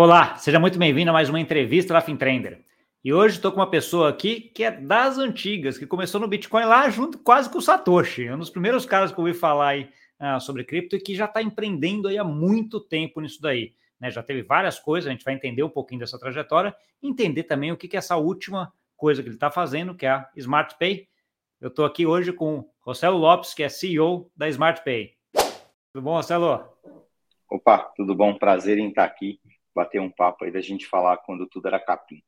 Olá, seja muito bem-vindo a mais uma entrevista da FinTrender. E hoje estou com uma pessoa aqui que é das antigas, que começou no Bitcoin lá junto quase com o Satoshi, um dos primeiros caras que eu ouvi falar aí ah, sobre cripto e que já está empreendendo aí há muito tempo nisso daí. Né? Já teve várias coisas, a gente vai entender um pouquinho dessa trajetória, entender também o que, que é essa última coisa que ele está fazendo, que é a SmartPay. Eu estou aqui hoje com o Rossello Lopes, que é CEO da SmartPay. Tudo bom, Rossello? Opa, tudo bom? Prazer em estar aqui bater um papo aí da gente falar quando tudo era capim.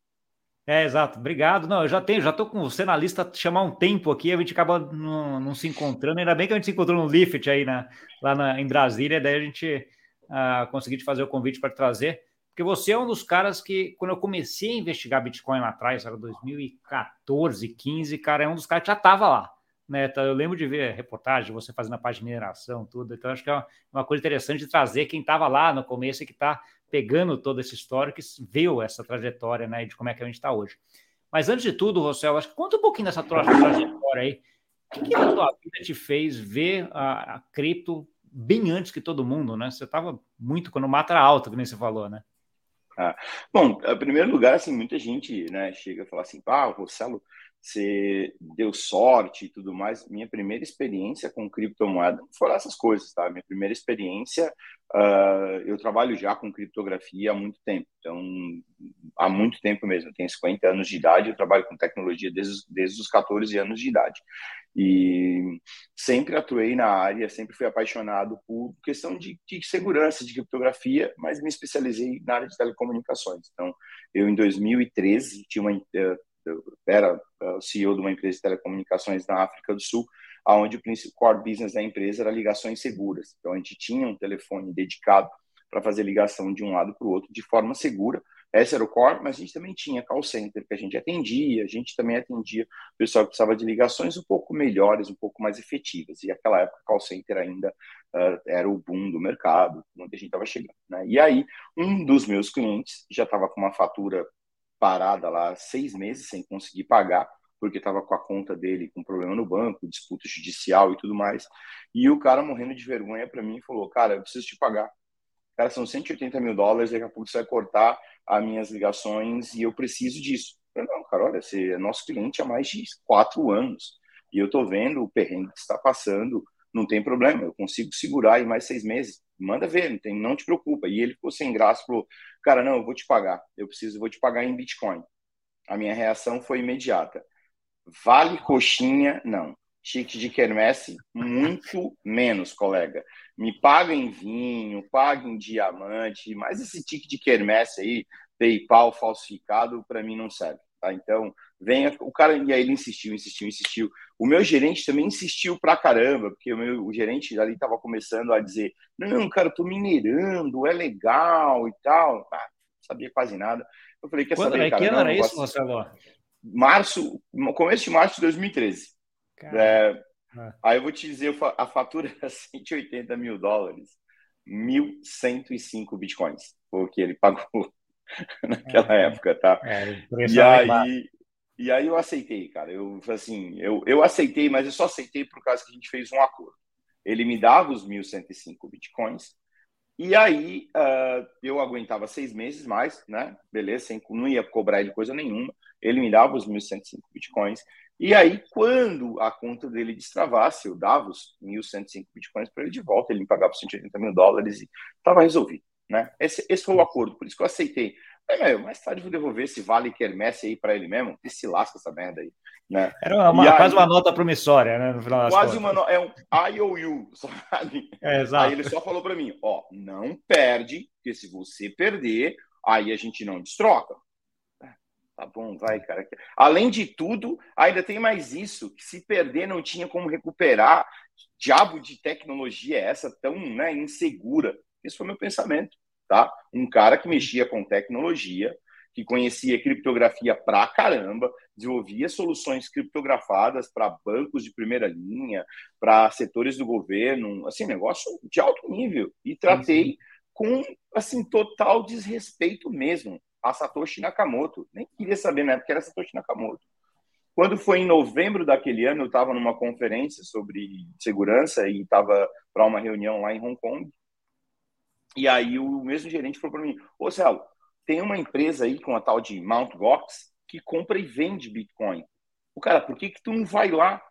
É, exato. Obrigado. Não, eu já tenho, já tô com você na lista chamar um tempo aqui, a gente acaba não, não, se encontrando. Ainda bem que a gente se encontrou no Lift aí na, lá na, em Brasília, daí a gente uh, conseguiu te fazer o convite para trazer. Porque você é um dos caras que, quando eu comecei a investigar Bitcoin lá atrás, era 2014, 15, cara, é um dos caras que já estava lá. Né? Então, eu lembro de ver reportagem, você fazendo a parte de mineração, tudo. Então, acho que é uma coisa interessante de trazer quem estava lá no começo e que está pegando toda essa história, que viu essa trajetória, né, de como é que a gente está hoje. Mas antes de tudo, Rossel, acho que conta um pouquinho dessa trajetória aí. O que, que tua vida te fez ver a, a cripto bem antes que todo mundo, né? Você estava muito quando era alto, que nem você falou, né? Ah, bom, em primeiro lugar, assim, muita gente, né, chega a falar assim, ah, o Rossello, você deu sorte e tudo mais. Minha primeira experiência com criptomoeda foram essas coisas, tá? Minha primeira experiência, uh, eu trabalho já com criptografia há muito tempo, então, há muito tempo mesmo. Eu tenho 50 anos de idade, eu trabalho com tecnologia desde, desde os 14 anos de idade. E sempre atuei na área, sempre fui apaixonado por questão de, de segurança, de criptografia, mas me especializei na área de telecomunicações. Então, eu em 2013 tinha uma eh, era o CEO de uma empresa de telecomunicações na África do Sul, onde o principal business da empresa era ligações seguras. Então, a gente tinha um telefone dedicado para fazer ligação de um lado para o outro de forma segura. Esse era o core, mas a gente também tinha call center que a gente atendia, a gente também atendia o pessoal que precisava de ligações um pouco melhores, um pouco mais efetivas. E naquela época, call center ainda uh, era o boom do mercado, onde a gente estava chegando. Né? E aí, um dos meus clientes já estava com uma fatura parada lá seis meses sem conseguir pagar, porque estava com a conta dele com problema no banco, disputa judicial e tudo mais. E o cara morrendo de vergonha para mim falou: Cara, eu preciso te pagar. Cara, são 180 mil dólares, daqui a pouco você vai cortar as minhas ligações e eu preciso disso. Eu, não, cara, olha, você é nosso cliente há mais de quatro anos e eu tô vendo o perrengue que está passando, não tem problema, eu consigo segurar em mais seis meses manda ver, não, tem, não te preocupa. E ele ficou sem graça, falou, cara, não, eu vou te pagar, eu preciso, vou te pagar em Bitcoin. A minha reação foi imediata. Vale coxinha? Não. Chique de quermesse? Muito menos, colega. Me paga em vinho, paga em diamante, mas esse tique de quermesse aí, PayPal falsificado, para mim não serve. Tá? Então, venha. O cara, e aí ele insistiu, insistiu, insistiu. O meu gerente também insistiu pra caramba, porque o meu o gerente ali estava começando a dizer: não, cara, eu tô minerando, é legal e tal. Ah, sabia quase nada. Eu falei: quer Quando, saber, é, cara? Que ano era isso, Marcelo? Março, começo de março de 2013. É, ah. Aí eu vou te dizer: a fatura era 180 mil dólares, 1.105 bitcoins, porque ele pagou naquela é, época, tá? É, e aí, e aí eu aceitei, cara. Eu assim, eu, eu aceitei, mas eu só aceitei por causa que a gente fez um acordo. Ele me dava os 1.105 bitcoins e aí uh, eu aguentava seis meses mais, né? Beleza, sem, não ia cobrar ele coisa nenhuma. Ele me dava os 1.105 bitcoins. E aí, quando a conta dele destravasse, eu dava os 1.105 bitcoins para ele de volta, ele me pagava 180 mil dólares e estava resolvido. Né? Esse, esse foi o acordo, por isso que eu aceitei. É, mais tarde vou devolver esse vale quermesse aí para ele mesmo, e se lasca essa merda aí. Né? Era uma, quase uma nota promissória, né? No final quase uma no... é um IOU, sabe? É, exato. Aí ele só falou para mim: ó, não perde, porque se você perder, aí a gente não destroca. É, tá bom, vai, cara. Além de tudo, ainda tem mais isso: que se perder não tinha como recuperar. Diabo de tecnologia é essa tão né, insegura? Esse foi meu pensamento tá? Um cara que mexia com tecnologia, que conhecia criptografia pra caramba, desenvolvia soluções criptografadas para bancos de primeira linha, para setores do governo, assim, negócio de alto nível. E tratei com, assim, total desrespeito mesmo a Satoshi Nakamoto. Nem queria saber na época era Satoshi Nakamoto. Quando foi em novembro daquele ano, eu estava numa conferência sobre segurança e estava para uma reunião lá em Hong Kong. E aí o mesmo gerente falou para mim: Ô Celo, tem uma empresa aí com a tal de Mt. Gox que compra e vende Bitcoin. O cara, por que que tu não vai lá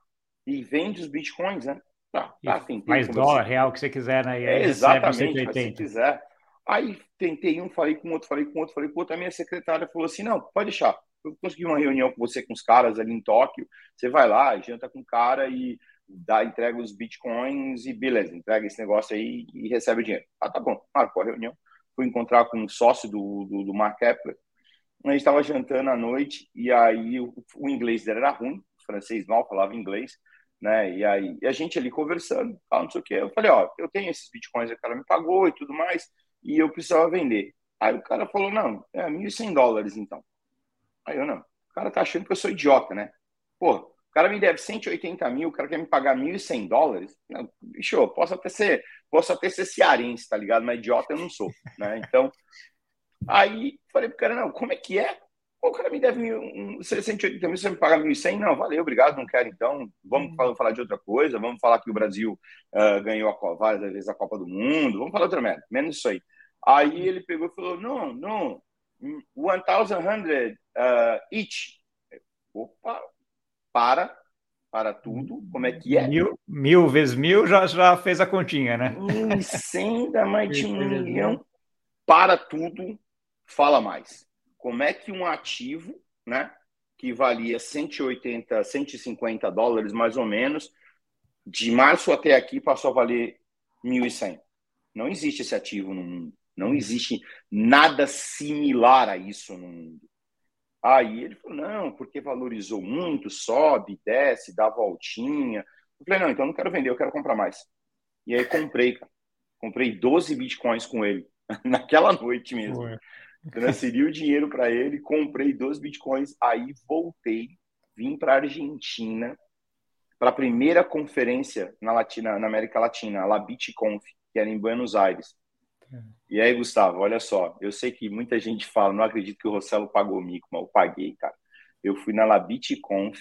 e vende os Bitcoins, né? Tá, tá, tentei mais dólar, real, que você quiser, né? É, exatamente, se quiser. Aí tentei um, falei com outro, falei com outro, falei com outro. A minha secretária falou assim: não, pode deixar. Eu consegui uma reunião com você, com os caras ali em Tóquio. Você vai lá, janta com o cara e dá, entrega os bitcoins e beleza, entrega esse negócio aí e recebe o dinheiro. Ah, tá bom, marcou a reunião. Fui encontrar com um sócio do, do, do Mark Kepler. A gente estava jantando à noite e aí o, o inglês dele era ruim, o francês mal falava inglês né? E aí e a gente ali conversando, tal, não sei o que. Eu falei, ó, eu tenho esses bitcoins, o cara me pagou e tudo mais, e eu precisava vender. Aí o cara falou, não, é 1.100 dólares então. Aí eu, não, o cara tá achando que eu sou idiota, né? Pô, o cara me deve 180 mil, o cara quer me pagar 1.100 dólares? Não, bicho, posso até ser, posso até ser cearense, tá ligado? Mas idiota eu não sou, né? Então, aí falei pro cara, não, como é que é? o cara me deve um, 680 mil, você me paga 1.100? Não, valeu, obrigado, não quero então. Vamos uhum. falar de outra coisa, vamos falar que o Brasil uh, ganhou a, várias vezes a Copa do Mundo, vamos falar outra merda, menos isso aí. Aí ele pegou e falou, não, não, 1.100 uh, each. Opa, para, para tudo, como é que é? Mil, mil vezes mil já, já fez a continha, né? 1.100 dá mais de um milhão, para tudo, fala mais como é que um ativo, né, que valia 180, 150 dólares mais ou menos, de março até aqui passou a valer 1.100. Não existe esse ativo no mundo. Não existe nada similar a isso no mundo. Aí ele falou, não, porque valorizou muito, sobe, desce, dá voltinha. Eu falei, não, então não quero vender, eu quero comprar mais. E aí comprei, cara. Comprei 12 bitcoins com ele, naquela noite mesmo. Ué transferi o dinheiro para ele, comprei dois bitcoins, aí voltei, vim para a Argentina para a primeira conferência na, Latina, na América Latina, a La BitConf, que era em Buenos Aires. E aí, Gustavo, olha só, eu sei que muita gente fala, não acredito que o Rossello pagou mico, mas eu paguei, cara. Eu fui na La BitConf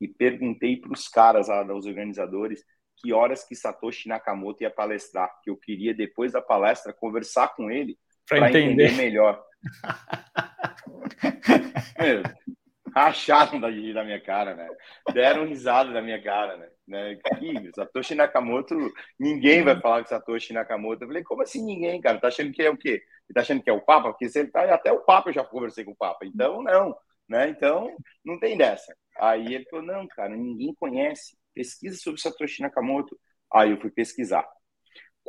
e perguntei para os caras, lá, os organizadores, que horas que Satoshi Nakamoto ia palestrar, que eu queria, depois da palestra, conversar com ele para entender. entender melhor. Meu, racharam da, da minha cara, né? Deram risada da minha cara, né? né? Ih, Satoshi Nakamoto, ninguém vai falar que Satoshi Nakamoto. Eu falei, como assim ninguém, cara? Tá achando que é o quê? Tá achando que é o Papa? Porque se ele tá, até o Papa eu já conversei com o Papa. Então, não, né? Então, não tem dessa. Aí ele falou, não, cara, ninguém conhece. Pesquisa sobre Satoshi Nakamoto. Aí eu fui pesquisar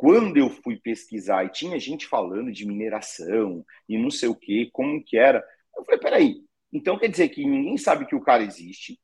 quando eu fui pesquisar e tinha gente falando de mineração e não sei o que, como que era, eu falei, peraí, então quer dizer que ninguém sabe que o cara existe.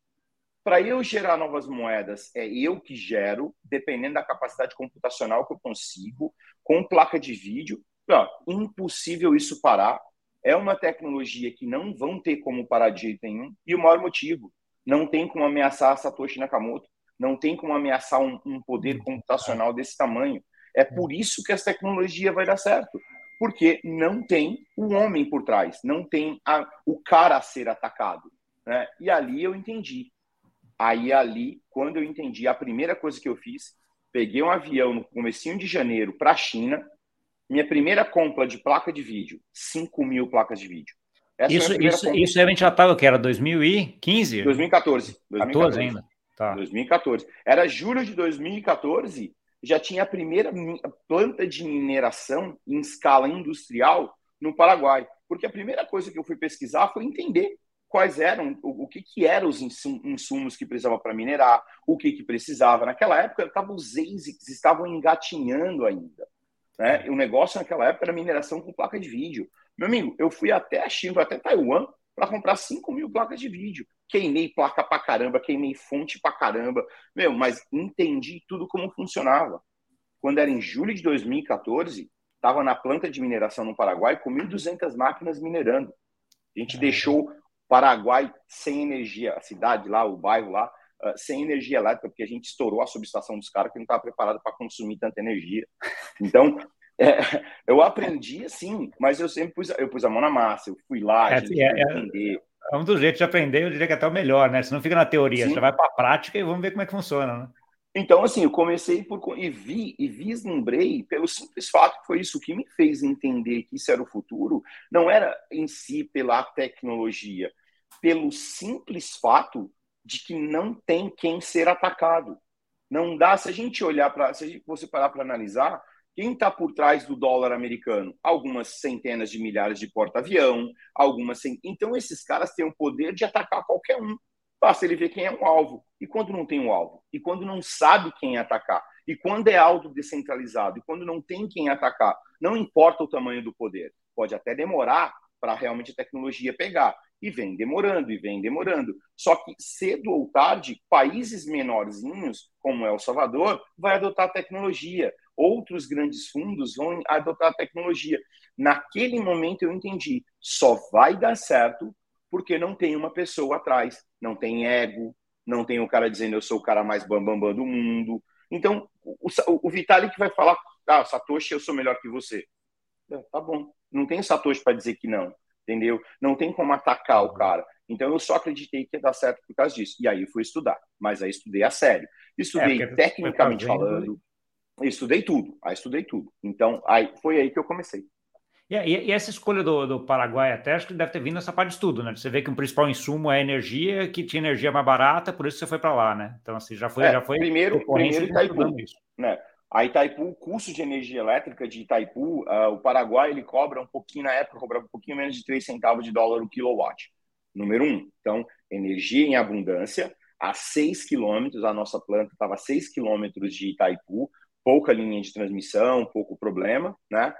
Para eu gerar novas moedas, é eu que gero, dependendo da capacidade computacional que eu consigo, com placa de vídeo. Ó, impossível isso parar. É uma tecnologia que não vão ter como parar de jeito nenhum. E o maior motivo, não tem como ameaçar a Satoshi Nakamoto, não tem como ameaçar um, um poder computacional desse tamanho. É por isso que essa tecnologia vai dar certo. Porque não tem o homem por trás, não tem a, o cara a ser atacado. Né? E ali eu entendi. Aí ali, quando eu entendi, a primeira coisa que eu fiz, peguei um avião no comecinho de janeiro para a China, minha primeira compra de placa de vídeo, 5 mil placas de vídeo. Essa isso, isso, isso a gente já estava, que era 2015? 2014. 2014 ainda. Tá. 2014. Era julho de 2014 já tinha a primeira planta de mineração em escala industrial no Paraguai. Porque a primeira coisa que eu fui pesquisar foi entender quais eram, o, o que, que eram os insumos que precisava para minerar, o que, que precisava. Naquela época, tava, os ASICs estavam engatinhando ainda. Né? O negócio naquela época era mineração com placa de vídeo. Meu amigo, eu fui até a China, até Taiwan, para comprar 5 mil placas de vídeo. Queimei placa pra caramba, queimei fonte pra caramba. Meu, mas entendi tudo como funcionava. Quando era em julho de 2014, estava na planta de mineração no Paraguai com 1.200 máquinas minerando. A gente deixou o Paraguai sem energia, a cidade lá, o bairro lá, uh, sem energia elétrica, porque a gente estourou a subestação dos caras que não estava preparado para consumir tanta energia. Então, é, eu aprendi assim, mas eu sempre pus, eu pus a mão na massa, eu fui lá, é, gente, é, é, é, um dos jeitos de aprender, eu diria que é até o melhor, né? Você não fica na teoria, Sim. você vai para a prática e vamos ver como é que funciona, né? Então, assim, eu comecei por e vi e vislumbrei pelo simples fato que foi isso que me fez entender que isso era o futuro, não era em si pela tecnologia, pelo simples fato de que não tem quem ser atacado. Não dá, se a gente olhar para, se gente, você parar para analisar, quem está por trás do dólar americano? Algumas centenas de milhares de porta-avião, algumas. Cent... Então, esses caras têm o poder de atacar qualquer um. Basta ele ver quem é um alvo. E quando não tem um alvo? E quando não sabe quem atacar? E quando é algo descentralizado? E quando não tem quem atacar? Não importa o tamanho do poder. Pode até demorar para realmente a tecnologia pegar. E vem demorando, e vem demorando. Só que cedo ou tarde, países menorzinhos, como El Salvador, vai adotar a tecnologia. Outros grandes fundos vão adotar a tecnologia. Naquele momento eu entendi, só vai dar certo porque não tem uma pessoa atrás, não tem ego, não tem o cara dizendo eu sou o cara mais bambambam bam, bam do mundo. Então, o, o, o Vitalik vai falar, ah, Satoshi, eu sou melhor que você. É, tá bom. Não tem Satoshi para dizer que não, entendeu? Não tem como atacar o cara. Então, eu só acreditei que ia dar certo por causa disso. E aí fui estudar. Mas aí estudei a sério. Estudei é, tecnicamente falando. Estudei tudo. Aí estudei tudo. Então, aí, foi aí que eu comecei. E, e, essa escolha do, do, Paraguai até acho que deve ter vindo essa parte de estudo, né? Você vê que o principal insumo é energia, que tinha energia mais barata, por isso você foi para lá, né? Então, assim, já foi. É, já foi primeiro, primeiro Itaipu. Isso. Né? A Itaipu, o custo de energia elétrica de Itaipu, uh, o Paraguai ele cobra um pouquinho, na época, cobrava um pouquinho menos de 3 centavos de dólar o kilowatt. Número um. Então, energia em abundância, a 6 quilômetros, a nossa planta estava a 6 quilômetros de Itaipu, pouca linha de transmissão, pouco problema, né?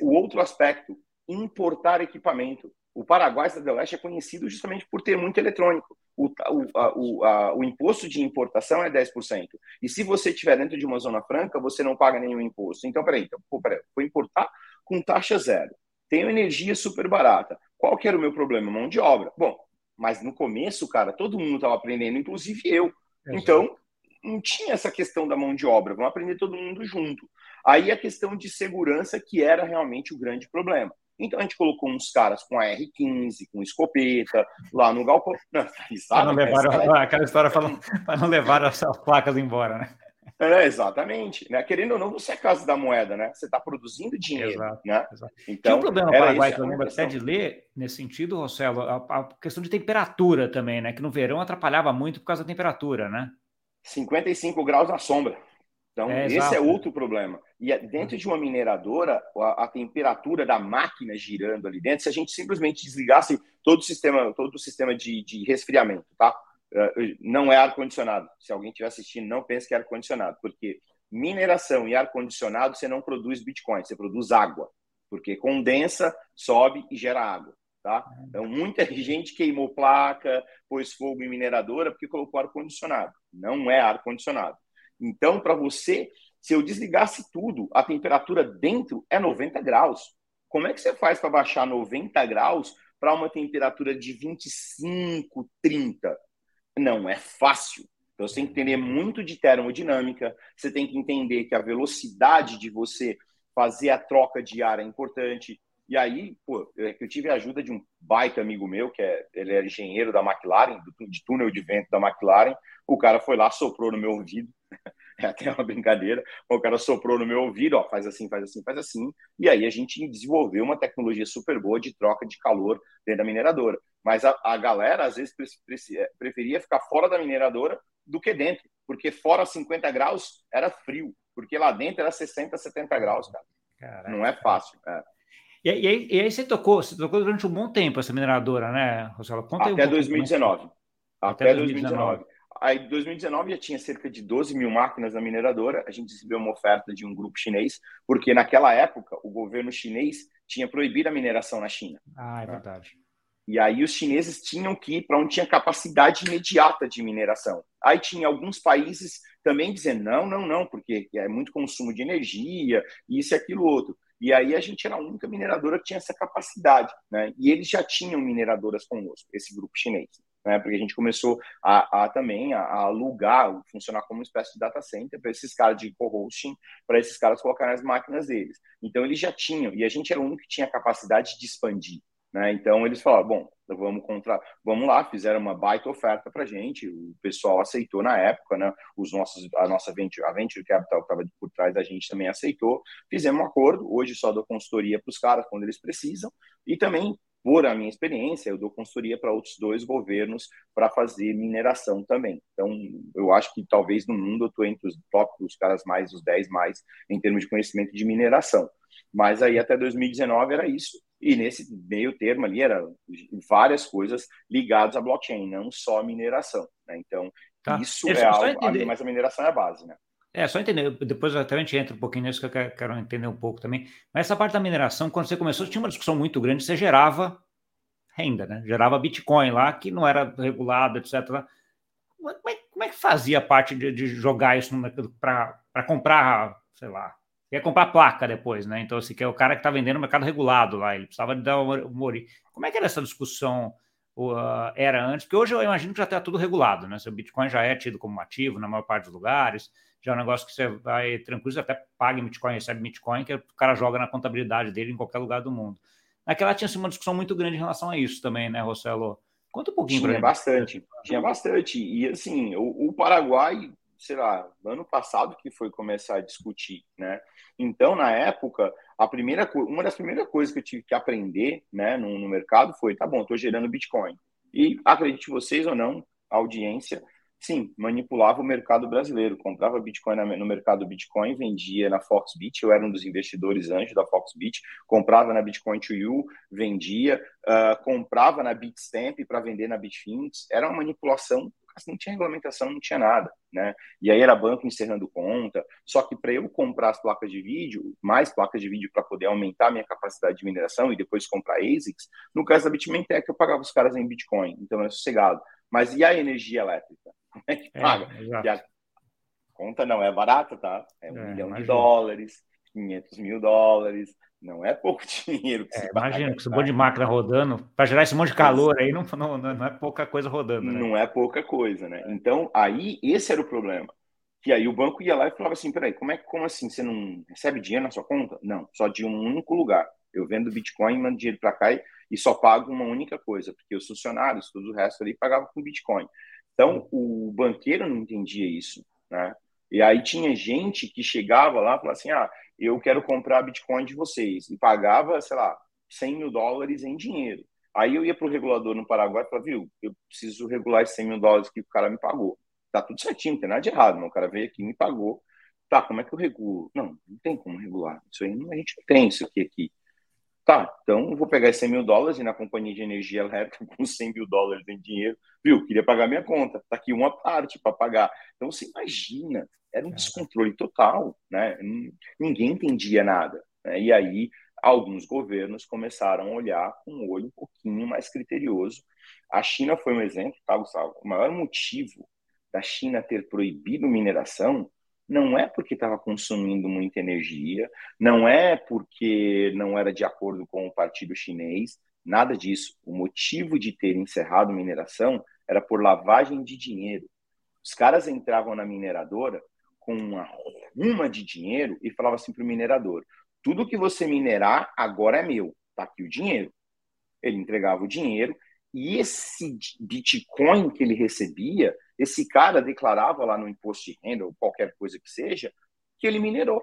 O outro aspecto, importar equipamento. O Paraguai Cidade do Leste é conhecido justamente por ter muito eletrônico. O, o, a, o, a, o, imposto de importação é 10%. E se você estiver dentro de uma zona franca, você não paga nenhum imposto. Então, peraí, então, pô, peraí, vou importar com taxa zero. Tenho energia super barata. Qual que era o meu problema? Mão de obra. Bom, mas no começo, cara, todo mundo estava aprendendo, inclusive eu. Então, não tinha essa questão da mão de obra. Vamos aprender todo mundo junto. Aí a questão de segurança, que era realmente o grande problema. Então a gente colocou uns caras com a R15, com escopeta, lá no galpão. Não, tá não levaram, aquela história para não levar as placas embora, né? É, exatamente. Né? Querendo ou não, você é casa da moeda, né? Você está produzindo dinheiro. Exato, né? Exato. Então, Tinha um problema no Paraguai que eu lembro até de ler, nesse sentido, Rossello, a, a, questão de temperatura também, né? Que no verão atrapalhava muito por causa da temperatura, né? 55 graus na sombra. Então, é, esse é exato. é outro problema. E é, dentro de uma mineradora, a, a, temperatura da máquina girando ali dentro, se a gente simplesmente desligasse todo o sistema, todo o sistema de, de resfriamento, tá? Eh, não é ar-condicionado. Se alguém estiver assistindo, não pense que é ar-condicionado, porque mineração e ar-condicionado você não produz Bitcoin, você produz água, porque condensa, sobe e gera água. Tá? Então, muita gente queimou placa, pôs fogo em mineradora porque colocou ar-condicionado. Não é ar-condicionado. Então, para você, se eu desligasse tudo, a temperatura dentro é 90 graus. Como é que você faz para baixar 90 graus para uma temperatura de 25, 30? Não é fácil. Então, você tem que entender muito de termodinâmica, você tem que entender que a velocidade de você fazer a troca de ar é importante. E aí, pô, eu tive a ajuda de um baita amigo meu, que é, ele era engenheiro da McLaren, de túnel de vento da McLaren. O cara foi lá, soprou no meu ouvido, é até uma brincadeira. O cara soprou no meu ouvido, ó, faz assim, faz assim, faz assim. E aí a gente desenvolveu uma tecnologia super boa de troca de calor dentro da mineradora. Mas a, a galera, às vezes, é, preferia ficar fora da mineradora do que dentro, porque fora 50 graus era frio, porque lá dentro era 60, 70 graus, cara. Caraca. Não é fácil. É. E, aí, e aí você tocou, você tocou durante um bom tempo essa mineradora, né, Rosela? Conta Até um 2019. Até, Até 2019. 2019. Aí, em 2019, já tinha cerca de 12 mil máquinas na mineradora. A gente recebeu uma oferta de um grupo chinês, porque naquela época o governo chinês tinha proibido a mineração na China. Ah, é verdade. E aí os chineses tinham que ir para onde tinha capacidade imediata de mineração. Aí tinha alguns países também dizendo não, não, não, porque é muito consumo de energia, isso e aquilo outro. E aí a gente era a única mineradora que tinha essa capacidade, né? E eles já tinham mineradoras conosco, esse grupo chinês né? Porque a gente começou a, a também a, a, alugar, funcionar como uma espécie de data center para esses caras de co-hosting, para esses caras colocarem as máquinas deles. Então eles já tinham, e a gente era o único que tinha capacidade de expandir. Né? Então eles falaram, bom, vamos contra, vamos lá, fizeram uma baita oferta para gente, o pessoal aceitou na época, né? Os nossos, a nossa venture, a venture capital que estava por trás da gente também aceitou, fizemos um acordo. Hoje só dou consultoria para os caras quando eles precisam e também por a minha experiência, eu dou consultoria para outros dois governos para fazer mineração também. Então, eu acho que talvez no mundo eu estou entre os top, os caras mais, os 10 mais, em termos de conhecimento de mineração. Mas aí até 2019 era isso. E nesse meio termo ali era várias coisas ligadas à blockchain, não só mineração. Né? Então, tá. isso é, é algo, mas a mineração é a base, né? É, só entender, depois até a gente entra um pouquinho nisso que eu quero, entender um pouco também. Mas essa parte da mineração, quando você começou, tinha uma discussão muito grande, você gerava renda, né? Gerava Bitcoin lá, que não era regulado, etc. Como é, como é que fazia a parte de, de jogar isso para comprar, sei lá, ia comprar placa depois, né? Então, assim, que é o cara que está vendendo no mercado regulado lá, ele precisava de dar uma mori. Como é que era essa discussão? Uh, era antes, porque hoje eu imagino que já está tudo regulado, né? O Bitcoin já é tido como ativo na maior parte dos lugares, já é um negócio que você vai tranquilo, você até paga em Bitcoin, recebe Bitcoin, que o cara joga na contabilidade dele em qualquer lugar do mundo. Naquela tinha assim, uma discussão muito grande em relação a isso também, né, Rossello? Conta um pouquinho para Tinha bastante, tinha bastante. E assim, o, o, Paraguai, sei lá, ano passado que foi começar a discutir, né? Então, na época, a primeira uma das primeiras coisas que eu tive que aprender, né, no, no mercado foi, tá bom, estou gerando Bitcoin. E acredite vocês ou não, audiência, sim, manipulava o mercado brasileiro, comprava Bitcoin no mercado Bitcoin, vendia na Foxbit, eu era um dos investidores anjos da Foxbit, comprava na Bitcoin to You, vendia, uh, comprava na Bitstamp para vender na Bitfinex, era uma manipulação, não tinha regulamentação, não tinha nada, né? E aí era banco encerrando conta, só que para eu comprar as placas de vídeo, mais placas de vídeo para poder aumentar minha capacidade de mineração e depois comprar ASICs, no caso da BitMaintech eu pagava os caras em Bitcoin, então é sossegado. Mas e a energia elétrica? Como é que é, paga? É, a conta não é barata, tá? É um é, milhão imagina. de dólares, 500 mil dólares. Não é pouco dinheiro. Que é, imagina, com esse monte de máquina rodando, para gerar esse monte de calor aí, não, não, não é pouca coisa rodando. Né? Não é pouca coisa, né? Então, aí, esse era o problema. Que aí o banco ia lá e falava assim: peraí, como, é, como assim? Você não recebe dinheiro na sua conta? Não, só de um único lugar. Eu vendo Bitcoin, mando dinheiro para cá e, e só pago uma única coisa, porque os funcionários, todo o resto ali, pagavam com Bitcoin. Então, o banqueiro não entendia isso, né? E aí tinha gente que chegava lá e falava assim, ah, eu quero comprar Bitcoin de vocês. E pagava, sei lá, 100 mil dólares em dinheiro. Aí eu ia para o regulador no Paraguai e falava, viu, eu preciso regular esses 100 mil dólares que o cara me pagou. Tá tudo certinho, não tem nada de errado, não. O cara veio aqui e me pagou. Tá, como é que eu regulo? Não, não tem como regular. Isso aí a gente não tem isso aqui aqui. Tá, então vou pegar esses 100 mil dólares e na companhia de energia elétrica com 100 mil dólares em dinheiro, viu? Queria pagar minha conta, tá aqui uma parte para pagar. Então você imagina, era um descontrole total, né? Ninguém entendia nada. Né? E aí alguns governos começaram a olhar com um olho um pouquinho mais criterioso. A China foi um exemplo, tá, Gustavo? O maior motivo da China ter proibido mineração não é porque estava consumindo muita energia, não é porque não era de acordo com o partido chinês, nada disso. O motivo de ter encerrado mineração era por lavagem de dinheiro. Os caras entravam na mineradora com uma ruma de dinheiro e falavam assim para o minerador: tudo que você minerar agora é meu, tá aqui o dinheiro. Ele entregava o dinheiro e esse Bitcoin que ele recebia esse cara declarava lá no imposto de renda ou qualquer coisa que seja que ele minerou.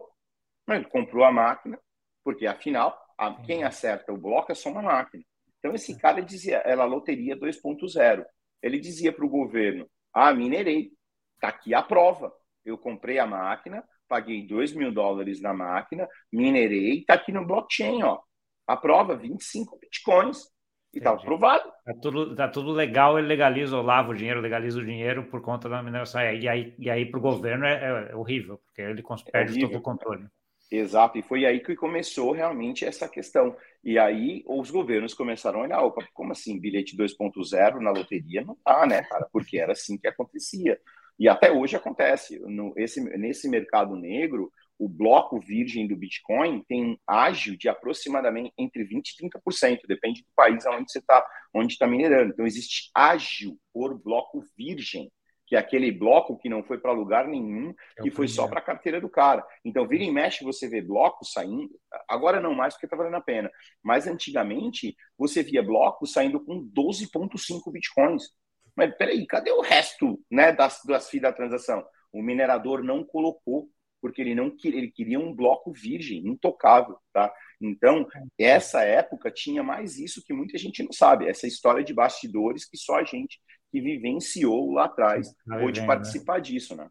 Ele comprou a máquina, porque afinal, a, quem acerta o bloco é só uma máquina. Então esse cara dizia, ela loteria 2.0. Ele dizia para o governo: Ah, minerei, tá aqui a prova. Eu comprei a máquina, paguei 2 mil dólares na máquina, minerei, tá aqui no blockchain, ó. A prova, 25 bitcoins. E estava aprovado. Tá tudo, tá tudo legal, ele legaliza, ou lava o dinheiro, legaliza o dinheiro por conta da mineração. E aí, e aí para o governo é, é, horrível, porque ele é perde todo o controle. Exato, e foi aí que começou realmente essa questão. E aí os governos começaram a olhar, opa, como assim, bilhete 2.0 na loteria? Não dá, né, cara? Porque era assim que acontecia. E até hoje acontece. No, esse, nesse mercado negro, o bloco virgem do Bitcoin tem ágio de aproximadamente entre 20% e 30%, depende do país onde você está onde está minerando. Então, existe ágio por bloco virgem, que é aquele bloco que não foi para lugar nenhum, é que foi só para a carteira do cara. Então, vira e mexe, você vê blocos saindo, agora não mais porque está valendo a pena, mas antigamente você via blocos saindo com 12,5 bitcoins. Mas peraí, cadê o resto né, das, das FII da transação? O minerador não colocou, porque ele não ele queria um bloco virgem, intocável, tá? Então, essa época tinha mais isso que muita gente não sabe, essa história de bastidores que só a gente que vivenciou lá atrás tá pôde né? participar né? disso, né?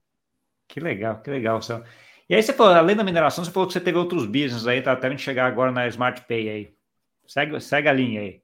Que legal, que legal, Céu. E aí você falou, além da mineração, você falou que você teve outros business aí, tá até a gente chegar agora na Smart Pay aí. Segue, segue a linha aí.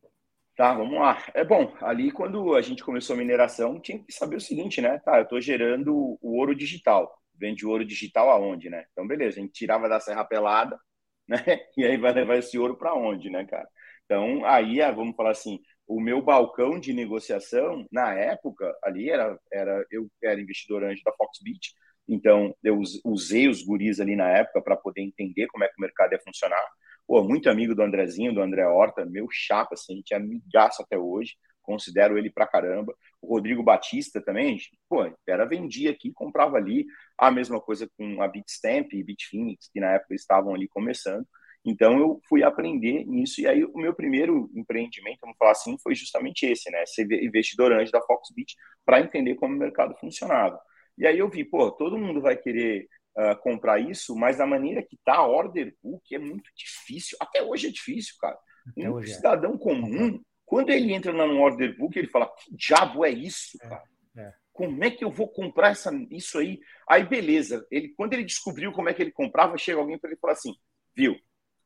Tá, vamos lá. É bom, ali quando a gente começou a mineração, tinha que saber o seguinte, né? Tá, eu tô gerando o ouro digital. Vende ouro digital aonde, né? Então, beleza, a gente tirava da Serra Pelada, né? E aí vai levar esse ouro para onde, né, cara? Então, aí, ah, vamos falar assim, o meu balcão de negociação, na época, ali era, era eu era investidor anjo da Foxbit, então eu usei os guris ali na época para poder entender como é que o mercado ia funcionar. Pô, muito amigo do Andrezinho, do André Horta, meu chapa, assim, a gente é amigaço até hoje, considero ele pra caramba. O Rodrigo Batista também, pô, era vendia aqui, comprava ali, a mesma coisa com a Bitstamp e Bitfinex, que na época estavam ali começando. Então eu fui aprender nisso e aí o meu primeiro empreendimento, vamos falar assim, foi justamente esse, né? Ser investidor antes da Foxbit para entender como o mercado funcionava. E aí eu vi, pô, todo mundo vai querer uh, comprar isso, mas da maneira que tá a order book é muito difícil. Até hoje é difícil, cara. Até um é. cidadão é. comum, quando ele entra no order book, ele fala: que diabo é isso, é, cara? É. Como é que eu vou comprar essa, isso aí? Aí, beleza. Ele, quando ele descobriu como é que ele comprava, chega alguém para ele falar assim: viu,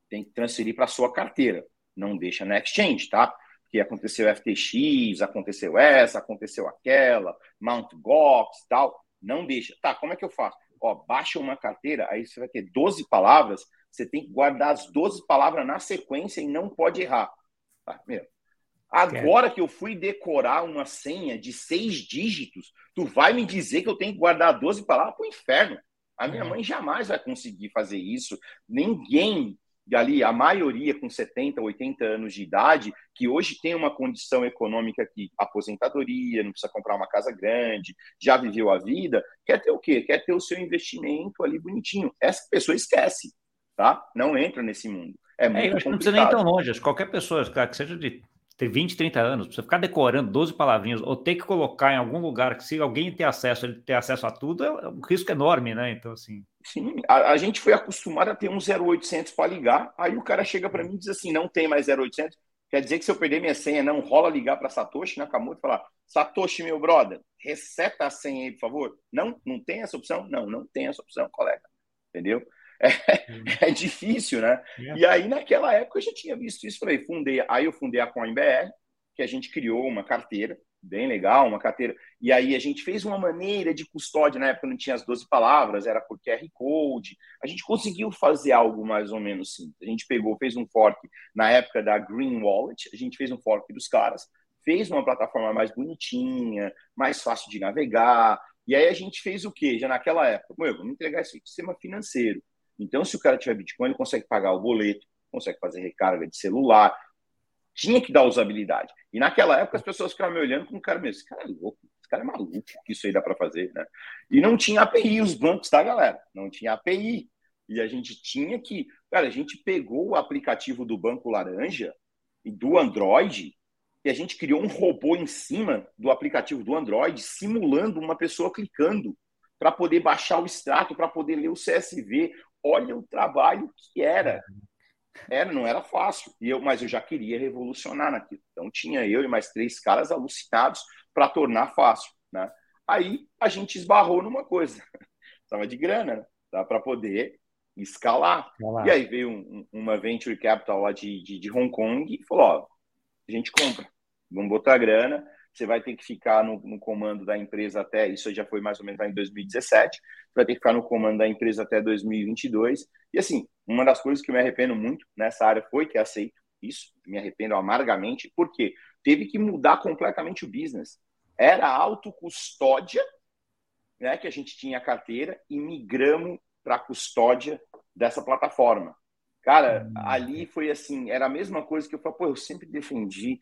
tem que transferir para sua carteira. Não deixa na exchange, tá? Que aconteceu FTX, aconteceu essa, aconteceu aquela, Mount Gox tal. Não deixa. Tá, como é que eu faço? Ó, baixa uma carteira, aí você vai ter 12 palavras, você tem que guardar as 12 palavras na sequência e não pode errar. Tá, meu. Agora que eu fui decorar uma senha de seis dígitos, tu vai me dizer que eu tenho que guardar 12 palavras para o inferno. A minha é. mãe jamais vai conseguir fazer isso. Ninguém ali, a maioria com 70, 80 anos de idade, que hoje tem uma condição econômica que aposentadoria, não precisa comprar uma casa grande, já viveu a vida, quer ter o quê? Quer ter o seu investimento ali bonitinho. Essa pessoa esquece, tá? Não entra nesse mundo. É muito é, eu acho que não precisa nem ir tão longe. Qualquer pessoa, que seja de ter 20, 30 anos, você ficar decorando 12 palavrinhas ou ter que colocar em algum lugar que se alguém ter acesso, ele ter acesso a tudo, é um risco enorme, né? Então, assim. Sim, a, a gente foi acostumado a ter um 0800 para ligar, aí o cara chega para mim e diz assim: não tem mais 0800. Quer dizer que se eu perder minha senha, não rola ligar para Satoshi Nakamoto e falar: Satoshi, meu brother, reseta a senha aí, por favor. Não, não tem essa opção? Não, não tem essa opção, colega. Entendeu? É, é difícil, né? É. E aí, naquela época, eu já tinha visto isso. Falei, fundei. Aí eu fundei a CoinBR, que a gente criou uma carteira bem legal, uma carteira. E aí a gente fez uma maneira de custódia, na época não tinha as 12 palavras, era por QR Code. A gente conseguiu fazer algo mais ou menos simples. A gente pegou, fez um fork na época da Green Wallet, a gente fez um fork dos caras, fez uma plataforma mais bonitinha, mais fácil de navegar. E aí a gente fez o quê? Já naquela época, meu, vamos entregar esse sistema financeiro. Então, se o cara tiver Bitcoin, ele consegue pagar o boleto, consegue fazer recarga de celular. Tinha que dar usabilidade. E naquela época as pessoas ficavam me olhando com o cara mesmo. Esse cara é louco, esse cara é maluco, que isso aí dá para fazer, né? E não tinha API os bancos, tá, galera? Não tinha API. E a gente tinha que. Cara, a gente pegou o aplicativo do Banco Laranja e do Android e a gente criou um robô em cima do aplicativo do Android, simulando uma pessoa clicando para poder baixar o extrato, para poder ler o CSV olha o trabalho que era. Era, não era fácil. E eu, mas eu já queria revolucionar naquilo. Então tinha eu e mais três caras alucinados para tornar fácil. Né? Aí a gente esbarrou numa coisa. Estava de grana, né? para poder escalar. E aí veio um, uma venture capital lá de, de, de Hong Kong e falou: ó, a gente compra, vamos botar grana você vai ter que ficar no, no, comando da empresa até, isso já foi mais ou menos em 2017, vai ter que ficar no comando da empresa até 2022. E assim, uma das coisas que eu me arrependo muito nessa área foi que aceito isso, me arrependo amargamente, porque teve que mudar completamente o business. Era autocustódia, né, que a gente tinha a carteira, e migramos para a custódia dessa plataforma. Cara, hum. ali foi assim, era a mesma coisa que eu falei, pô, eu sempre defendi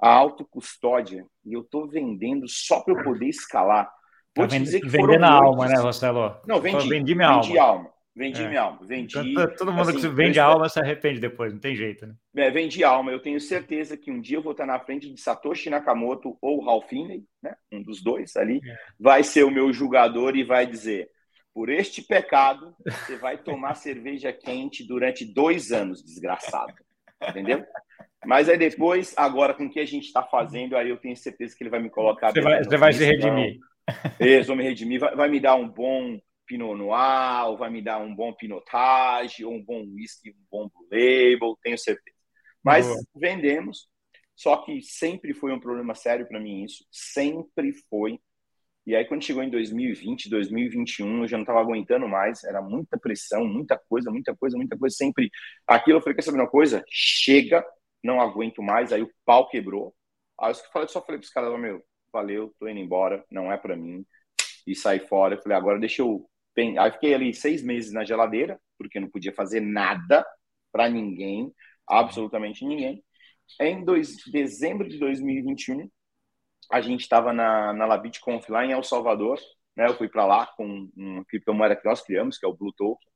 a autocustódia e eu estou vendendo só para eu poder escalar. Vou tá te dizer que vendendo a alma, né, Rossello? Não, vendi. Vendi minha vendi alma. alma. Vendi é. minha alma. Vendi. Então, todo mundo assim, que vende a alma se arrepende depois, não tem jeito, né? É, vendi alma. Eu tenho certeza que um dia eu vou estar na frente de Satoshi Nakamoto ou Ralph Finney, né? Um dos dois ali, é. vai ser o meu julgador e vai dizer: por este pecado, você vai tomar cerveja quente durante dois anos, desgraçado. Entendeu? Mas aí depois, agora com o que a gente está fazendo, aí eu tenho certeza que ele vai me colocar. Você vai, você vai se redimir. Eles vão me redimir, vai, vai, me dar um bom Pinot Noir, ou vai me dar um bom Pinotage, ou um bom whisky, um bom Label, tenho certeza. Mas Boa. vendemos, só que sempre foi um problema sério para mim isso, sempre foi. E aí, quando chegou em 2020, 2021, eu já não estava aguentando mais, era muita pressão, muita coisa, muita coisa, muita coisa, sempre aquilo. Eu falei: quer saber uma coisa? Chega, não aguento mais. Aí o pau quebrou. Aí eu falei, só falei para os caras: meu, valeu, tô indo embora, não é para mim. E saí fora. Eu falei: agora deixa eu. Aí fiquei ali seis meses na geladeira, porque não podia fazer nada para ninguém, absolutamente ninguém. Em dois, dezembro de 2021, a gente estava na, na LabitConf lá em El Salvador, né? Eu fui para lá com uma criptomoeda que nós criamos, que é o Blue Token,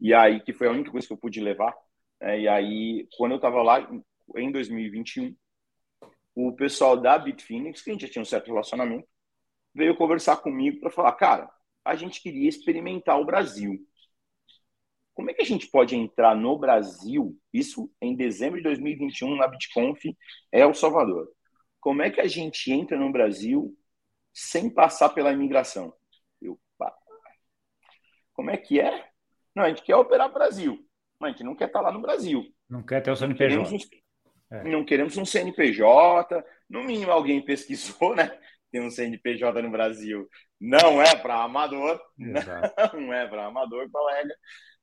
e aí que foi a única coisa que eu pude levar. Né? E aí, quando eu estava lá em 2021, o pessoal da Bitfinex, que a gente já tinha um certo relacionamento, veio conversar comigo para falar, cara, a gente queria experimentar o Brasil. Como é que a gente pode entrar no Brasil? Isso em dezembro de 2021 na BitConf, El Salvador como é que a gente entra no Brasil sem passar pela imigração? Eu, como é que é? Não, a gente quer operar Brasil, mas a gente não quer estar lá no Brasil. Não quer ter o CNPJ. Não queremos um, é. não queremos um CNPJ. No mínimo, alguém pesquisou, né? Tem um CNPJ no Brasil. Não é para amador. Exato. Não é para amador, colega.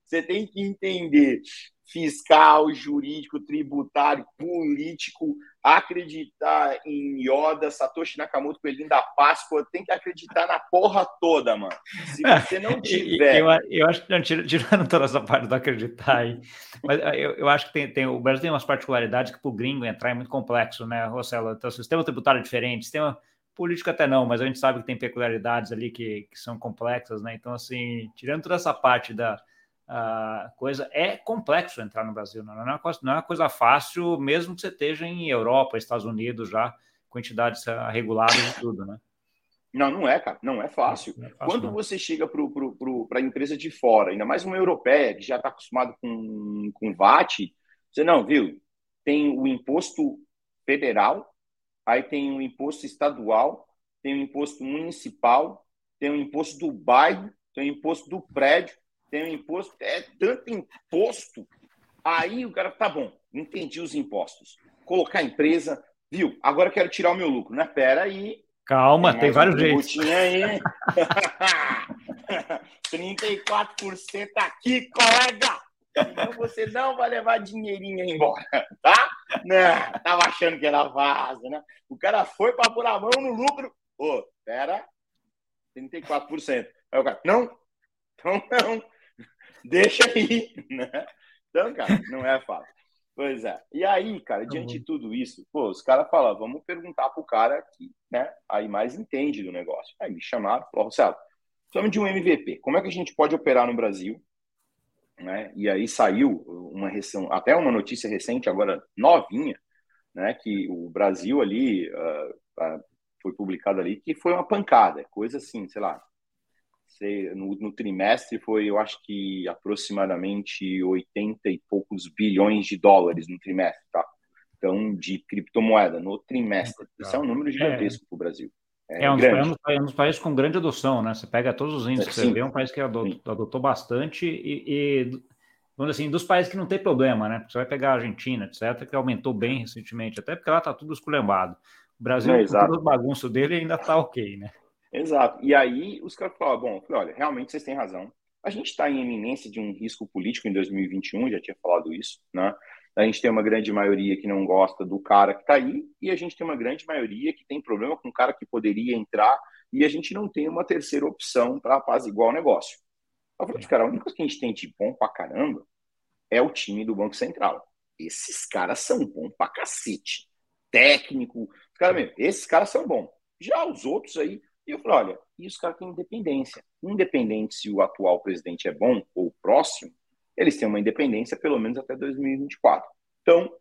Você tem que entender fiscal, jurídico, tributário, político, acreditar em Yoda, Satoshi Nakamoto, Coelhinho da Páscoa, tem que acreditar na porra toda, mano. Se você não tiver. Eu, eu acho que, tirando toda essa parte do acreditar aí, mas ah, eu, eu acho que tem, tem, o Brasil tem umas particularidades que para o gringo entrar é muito complexo, né, Rossello? Então, sistema tributário é diferente, sistema político até não, mas a gente sabe que tem peculiaridades ali que, que são complexas, né? Então, assim, tirando toda essa parte da a coisa é complexo entrar no Brasil, não é, uma coisa, não é uma coisa fácil, mesmo que você esteja em Europa, Estados Unidos já, com entidades ah, reguladas e tudo, né? Não, não é, cara, não é fácil. Não é fácil Quando não. você chega para a empresa de fora, ainda mais uma europeia que já está acostumado com, com VAT, você não, viu? Tem o imposto federal, aí tem o imposto estadual, tem o imposto municipal, tem o imposto do bairro, tem o imposto do prédio, tem um imposto, é tanto imposto. Aí o cara, tá bom, entendi os impostos. Colocar a empresa, viu? Agora quero tirar o meu lucro, né? Pera aí. Calma, tem, tem vários jeitos. aí. 34% aqui, colega! Então você não vai levar dinheirinho embora, tá? Não, tava achando que era vaza, né? O cara foi para pôr a mão no lucro. Ô, pera, 34%. Aí o cara, não, não, não deixa aí, né? Então, cara, não é fácil. Pois é. E aí, cara, tá diante de tudo isso, pô, os caras falam, vamos perguntar pro cara que, né, aí mais entende do negócio. Aí me chamaram, falaram, Marcelo, precisamos de um MVP. Como é que a gente pode operar no Brasil? Né? E aí saiu uma até uma notícia recente, agora novinha, né, que o Brasil ali uh, uh, foi publicado ali, que foi uma pancada, coisa assim, sei lá, no, no, trimestre foi, eu acho que aproximadamente 80 e poucos bilhões de dólares no trimestre, tá? Então, de criptomoeda no trimestre. Isso é um número gigantesco é. para o Brasil. É, é, um dos, é, um dos, países com grande adoção, né? Você pega todos os índices que você vê, é um país que adotou, adotou bastante e, e, vamos assim, dos países que não tem problema, né? Você vai pegar a Argentina, etc., que aumentou bem recentemente, até porque lá está tudo esculhambado. O Brasil, é, com todo o bagunço dele, ainda está ok, né? Exato. E aí os caras falaram, bom, olha, realmente vocês têm razão. A gente está em eminência de um risco político em 2021, já tinha falado isso, né? A gente tem uma grande maioria que não gosta do cara que está aí, e a gente tem uma grande maioria que tem problema com o cara que poderia entrar, e a gente não tem uma terceira opção para apaziguar o negócio. Eu falei, cara, a única coisa que a gente tem de bom pra caramba é o time do Banco Central. Esses caras são bons pra cacete. Técnico, cara mesmo, esses caras são bons. Já os outros aí, E eu falei, olha, e os caras têm independência. Independente se o atual presidente é bom ou próximo, eles têm uma independência pelo menos até 2024. Então,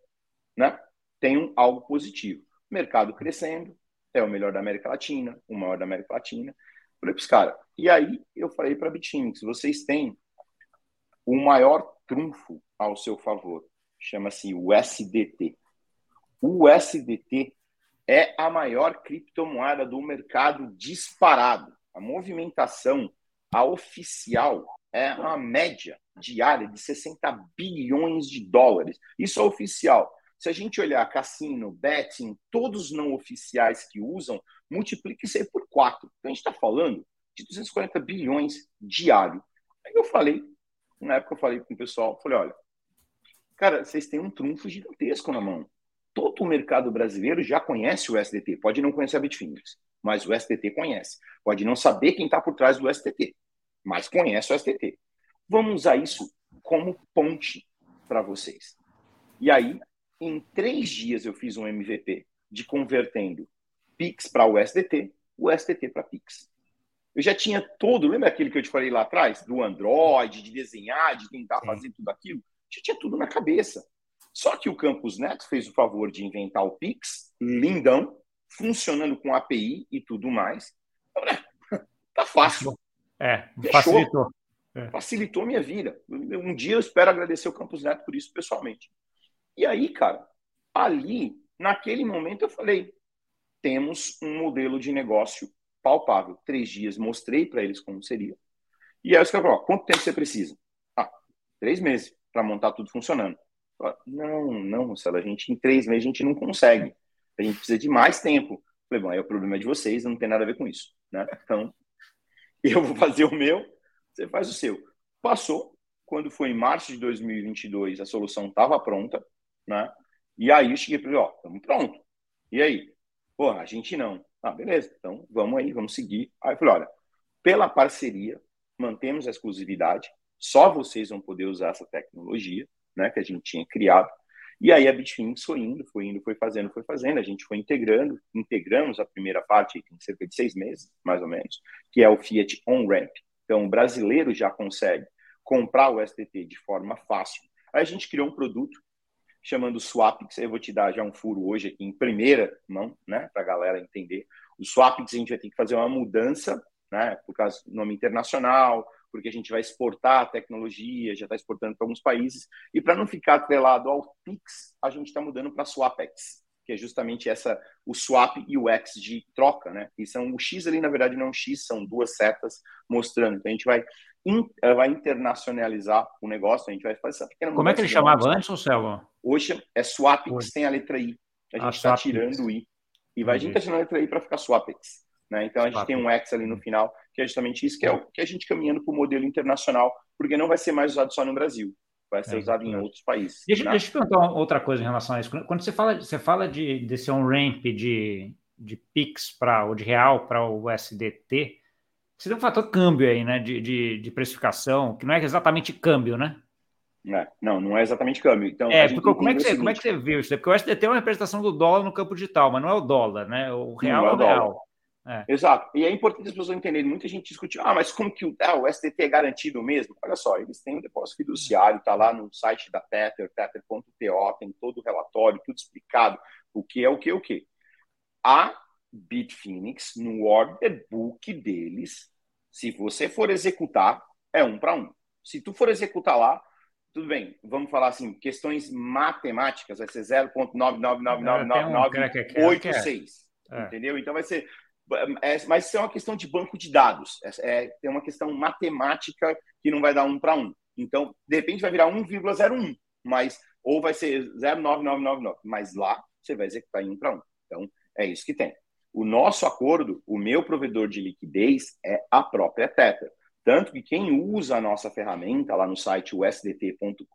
né, tem um, algo positivo. Mercado crescendo, é o melhor da América Latina, o maior da América Latina. Falei para os caras. E aí eu falei para a Bitfinex, vocês têm o maior trunfo ao seu favor. Chama-se o SDT. O SDT é a maior criptomoeda do mercado disparado. A movimentação, a oficial, é uma média diária de 60 bilhões de dólares. Isso é oficial. Se a gente olhar cassino, betting, todos não oficiais que usam, multiplique isso aí por quatro. Então a gente está falando de 240 bilhões diário. Aí eu falei, na época eu falei com o pessoal, falei, olha, cara, vocês têm um trunfo gigantesco na mão. Todo o mercado brasileiro já conhece o SDT. Pode não conhecer a Bitfinex, mas o SDT conhece. Pode não saber quem está por trás do SDT, mas conhece o SDT. Vamos usar isso como ponte para vocês. E aí, em três dias, eu fiz um MVP de convertendo Pix para o SDT, o SDT para Pix. Eu já tinha todo, lembra aquele que eu te falei lá atrás? Do Android, de desenhar, de tentar fazer tudo aquilo? Já tinha tudo na cabeça. Só que o Campus Neto fez o favor de inventar o Pix, lindão, funcionando com API e tudo mais. Tá fácil. É, facilitou. É. Facilitou minha vida. Um dia eu espero agradecer o Campus Neto por isso pessoalmente. E aí, cara, ali, naquele momento, eu falei: temos um modelo de negócio palpável. Três dias mostrei para eles como seria. E aí os caras falaram: quanto tempo você precisa? Ah, três meses para montar tudo funcionando. Não, não, Marcelo, a gente em três meses a gente não consegue. A gente precisa de mais tempo. Falei, bom, aí o problema é de vocês, não tem nada a ver com isso. Né? Então, eu vou fazer o meu, você faz o seu. Passou. Quando foi em março de 2022, a solução estava pronta, né? E aí eu cheguei para ele, ó, estamos pronto. E aí? Pô, a gente não. Ah, beleza, então vamos aí, vamos seguir. Aí eu falei, olha, pela parceria, mantemos a exclusividade, só vocês vão poder usar essa tecnologia, né, que a gente tinha criado. E aí a Bitfinex foi indo, foi indo, foi fazendo, foi fazendo, a gente foi integrando, integramos a primeira parte em cerca de seis meses, mais ou menos, que é o Fiat On-Ramp. Então, o brasileiro já consegue comprar o STT de forma fácil. Aí a gente criou um produto chamando Swapix, eu vou te dar já um furo hoje aqui em primeira mão, né, para a galera entender. O Swapix a gente vai ter que fazer uma mudança, né, por causa do nome internacional, porque a gente vai exportar a tecnologia, já está exportando para alguns países, e para não ficar atrelado ao Pix, a gente está mudando para Swapex, que é justamente essa o swap e o X de troca, né? E são o X ali na verdade não é um X, são duas setas mostrando. Então a gente vai in, vai internacionalizar o negócio, a gente vai fazer essa pequena Como é que ele chamava antes, Celso? Hoje é Swapix, tem a letra I. A gente está ah, tirando o I. E vai, a gente está tirando a letra I para ficar Swapix. Né? Então a gente tem um X ali no final, que é justamente isso, que é o que a gente caminhando para o modelo internacional, porque não vai ser mais usado só no Brasil, vai ser é, usado em outros países. Deixa, né? deixa eu perguntar outra coisa em relação a isso. Quando você fala, você fala de, desse on-ramp de, de PIX para o de real para o USDT, você tem um fator câmbio aí, né? De, de, de precificação, que não é exatamente câmbio, né? É, não, não é exatamente câmbio. Então, é, porque como é, que você, como é que você viu isso? Porque o SDT é uma representação do dólar no campo digital, mas não é o dólar, né? O real é, é o real. É. Exato. E é importante as pessoas entenderem. Muita gente discute, ah, mas como que o, ah, o STT é garantido mesmo? Olha só, eles têm um depósito fiduciário, está lá no site da Tether, tether.to, tem todo o relatório, tudo explicado, o que é o que é o que. A Bitfinex, no order book deles, se você for executar, é um para um. Se tu for executar lá, tudo bem, vamos falar assim, questões matemáticas, vai ser 0.9999986. É, entendeu? Então vai ser é, mas isso é uma questão de banco de dados. É, é uma questão matemática que não vai dar um para um. Então, de repente, vai virar 1,01, mas ou vai ser 0,9999, mas lá você vai executar em um para um. Então, é isso que tem. O nosso acordo, o meu provedor de liquidez é a própria Tether. Tanto que quem usa a nossa ferramenta lá no site usdt.com.vc,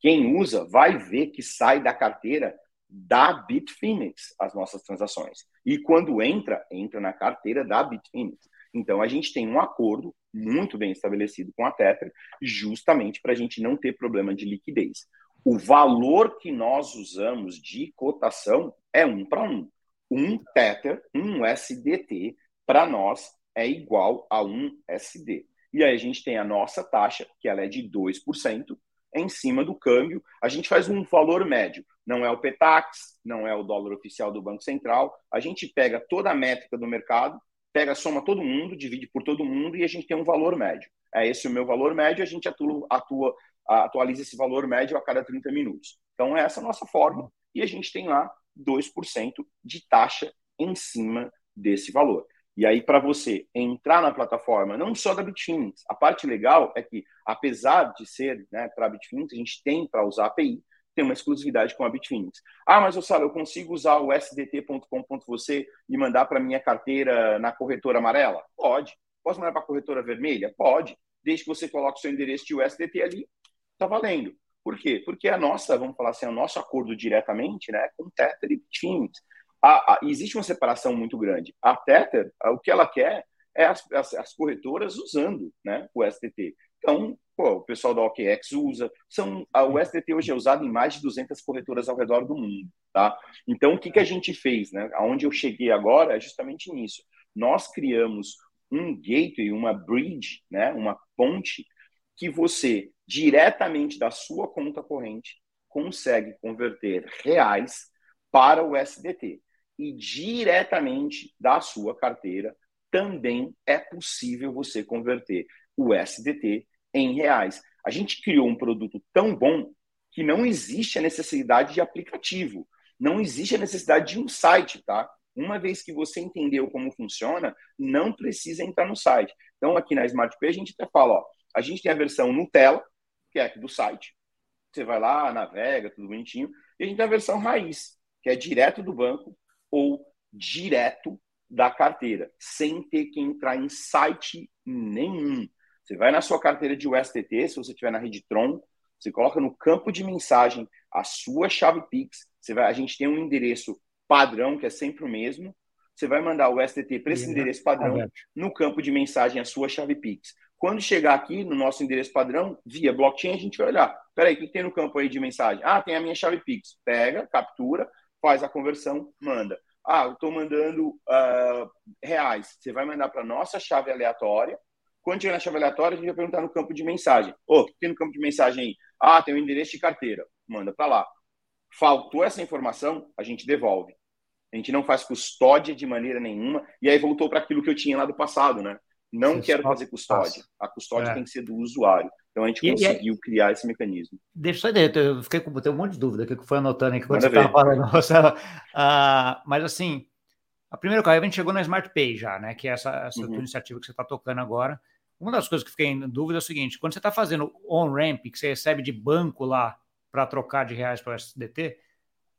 quem usa vai ver que sai da carteira da Bitfinex as nossas transações. E quando entra, entra na carteira da Bitfinex. Então a gente tem um acordo muito bem estabelecido com a Tether, justamente para a gente não ter problema de liquidez. O valor que nós usamos de cotação é um para um. um Tether, um SDT, para nós é igual a um SD. E aí a gente tem a nossa taxa, que ela é de 2%, em cima do câmbio. A gente faz um valor médio. Não é o PETAX, não é o dólar oficial do Banco Central. A gente pega toda a métrica do mercado, pega, soma todo mundo, divide por todo mundo e a gente tem um valor médio. É esse o meu valor médio, a gente atua, atua atualiza esse valor médio a cada 30 minutos. Então, essa é a nossa forma e a gente tem lá 2% de taxa em cima desse valor. E aí, para você entrar na plataforma, não só da Bitfinex, a parte legal é que, apesar de ser né, para a Bitfinex, a gente tem para usar a API, tem uma exclusividade com a Bitfinex. Ah, mas, Ossalo, eu consigo usar o sdt.com.você e mandar para minha carteira na corretora amarela? Pode. Posso mandar para a corretora vermelha? Pode. Desde que você coloque o seu endereço de USDT ali, está valendo. Por quê? Porque a nossa, vamos falar assim, o nosso acordo diretamente né, com Tether e Bitfinex. A, a, existe uma separação muito grande. A Tether, o que ela quer é as, as, as corretoras usando né, o STT. Então, pô, o pessoal da OKEx usa. São, a, o STT hoje é usado em mais de 200 corretoras ao redor do mundo. Tá? Então, o que, que a gente fez? Né? Aonde eu cheguei agora é justamente nisso. Nós criamos um gateway, uma bridge, né? uma ponte, que você, diretamente da sua conta corrente, consegue converter reais para o SDT e diretamente da sua carteira também é possível você converter o SDT em reais. A gente criou um produto tão bom que não existe a necessidade de aplicativo, não existe a necessidade de um site, tá? Uma vez que você entendeu como funciona, não precisa entrar no site. Então, aqui na SmartPay, a gente até fala, ó, a gente tem a versão Nutella, que é aqui do site. Você vai lá, navega, tudo bonitinho. E a gente tem a versão raiz, que é direto do banco, ou direto da carteira, sem ter que entrar em site nenhum. Você vai na sua carteira de USDT, se você estiver na rede Tron, você coloca no campo de mensagem a sua chave Pix. Você vai, a gente tem um endereço padrão, que é sempre o mesmo. Você vai mandar o STT para esse endereço padrão no campo de mensagem a sua chave Pix. Quando chegar aqui no nosso endereço padrão, via blockchain, a gente vai olhar. Peraí, o que tem no campo aí de mensagem? Ah, tem a minha chave Pix. Pega, captura, faz a conversão, manda. Ah, eu estou mandando uh, reais. Você vai mandar para nossa chave aleatória. Quando chegar na chave aleatória, a gente vai perguntar no campo de mensagem. Ô, oh, tem no campo de mensagem aí? Ah, tem o um endereço de carteira. Manda para lá. Faltou essa informação, a gente devolve. A gente não faz custódia de maneira nenhuma. E aí voltou para aquilo que eu tinha lá do passado, né? Não Você quero fazer custódia. A custódia é. tem que ser do usuário. Então a gente e, conseguiu e, criar esse mecanismo. Deixa eu só eu fiquei com um monte de dúvida que foi anotando aqui quando Manda você estava falando. uh, mas assim, a primeira coisa, a gente chegou na Smart Pay já, né? Que é essa, essa uhum. iniciativa que você está tocando agora. Uma das coisas que fiquei em dúvida é o seguinte: quando você está fazendo on-ramp, que você recebe de banco lá para trocar de reais para o SDT,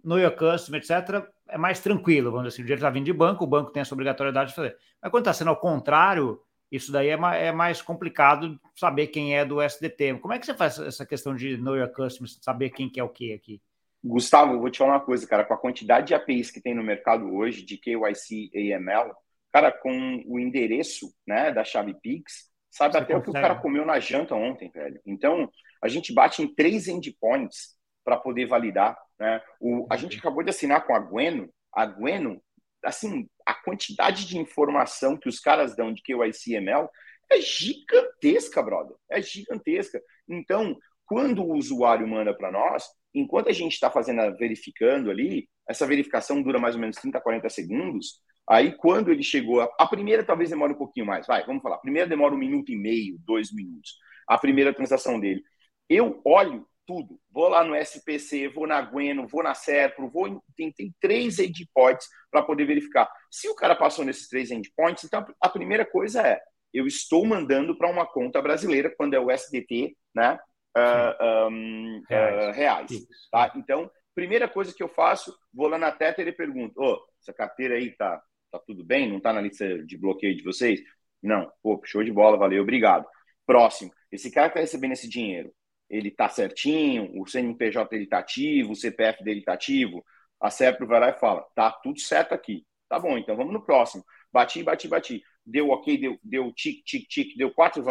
no your customer, etc., é mais tranquilo, vamos dizer assim. O dinheiro está vindo de banco, o banco tem essa obrigatoriedade de fazer. Mas quando está sendo ao contrário, isso daí é, mais, é mais complicado saber quem é do SDT. Como é que você faz essa questão de know your customers, saber quem que é o que aqui? Gustavo, vou te falar uma coisa, cara. Com a quantidade de APIs que tem no mercado hoje, de KYC e AML, cara, com o endereço né, da chave Pix, sabe você até consegue. o que o cara comeu na janta ontem, velho. Então, a gente bate em três endpoints para poder validar. Né? O, a gente acabou de assinar com a Gueno. A Gueno assim, a quantidade de informação que os caras dão de KYC ML é gigantesca, brother. É gigantesca. Então, quando o usuário manda para nós, enquanto a gente está fazendo a verificando ali, essa verificação dura mais ou menos 30, 40 segundos. Aí, quando ele chegou, a primeira talvez demore um pouquinho mais. Vai, vamos falar. A primeira demora um minuto e meio, dois minutos. A primeira transação dele. Eu olho tudo. Vou lá no SPC, vou na Gueno, vou na Serpro, vou tem, tem três endpoints para poder verificar. Se o cara passou nesses três endpoints, então a primeira coisa é eu estou mandando para uma conta brasileira quando é o SDT, né? Uh, um, reais. Uh, reais tá? Então, primeira coisa que eu faço, vou lá na Tether e pergunto: oh, essa carteira aí tá, tá tudo bem? Não tá na lista de bloqueio de vocês? Não, pô, show de bola, valeu, obrigado. Próximo, esse cara que está recebendo esse dinheiro, ele está certinho, o CNPJ dele está ativo, o CPF dele está ativo, a CEPRO vai lá e fala, tá tudo certo aqui. Tá bom, então vamos no próximo. Bati, bati, bati. Deu ok, deu, deu tic, tic, tic, deu quatro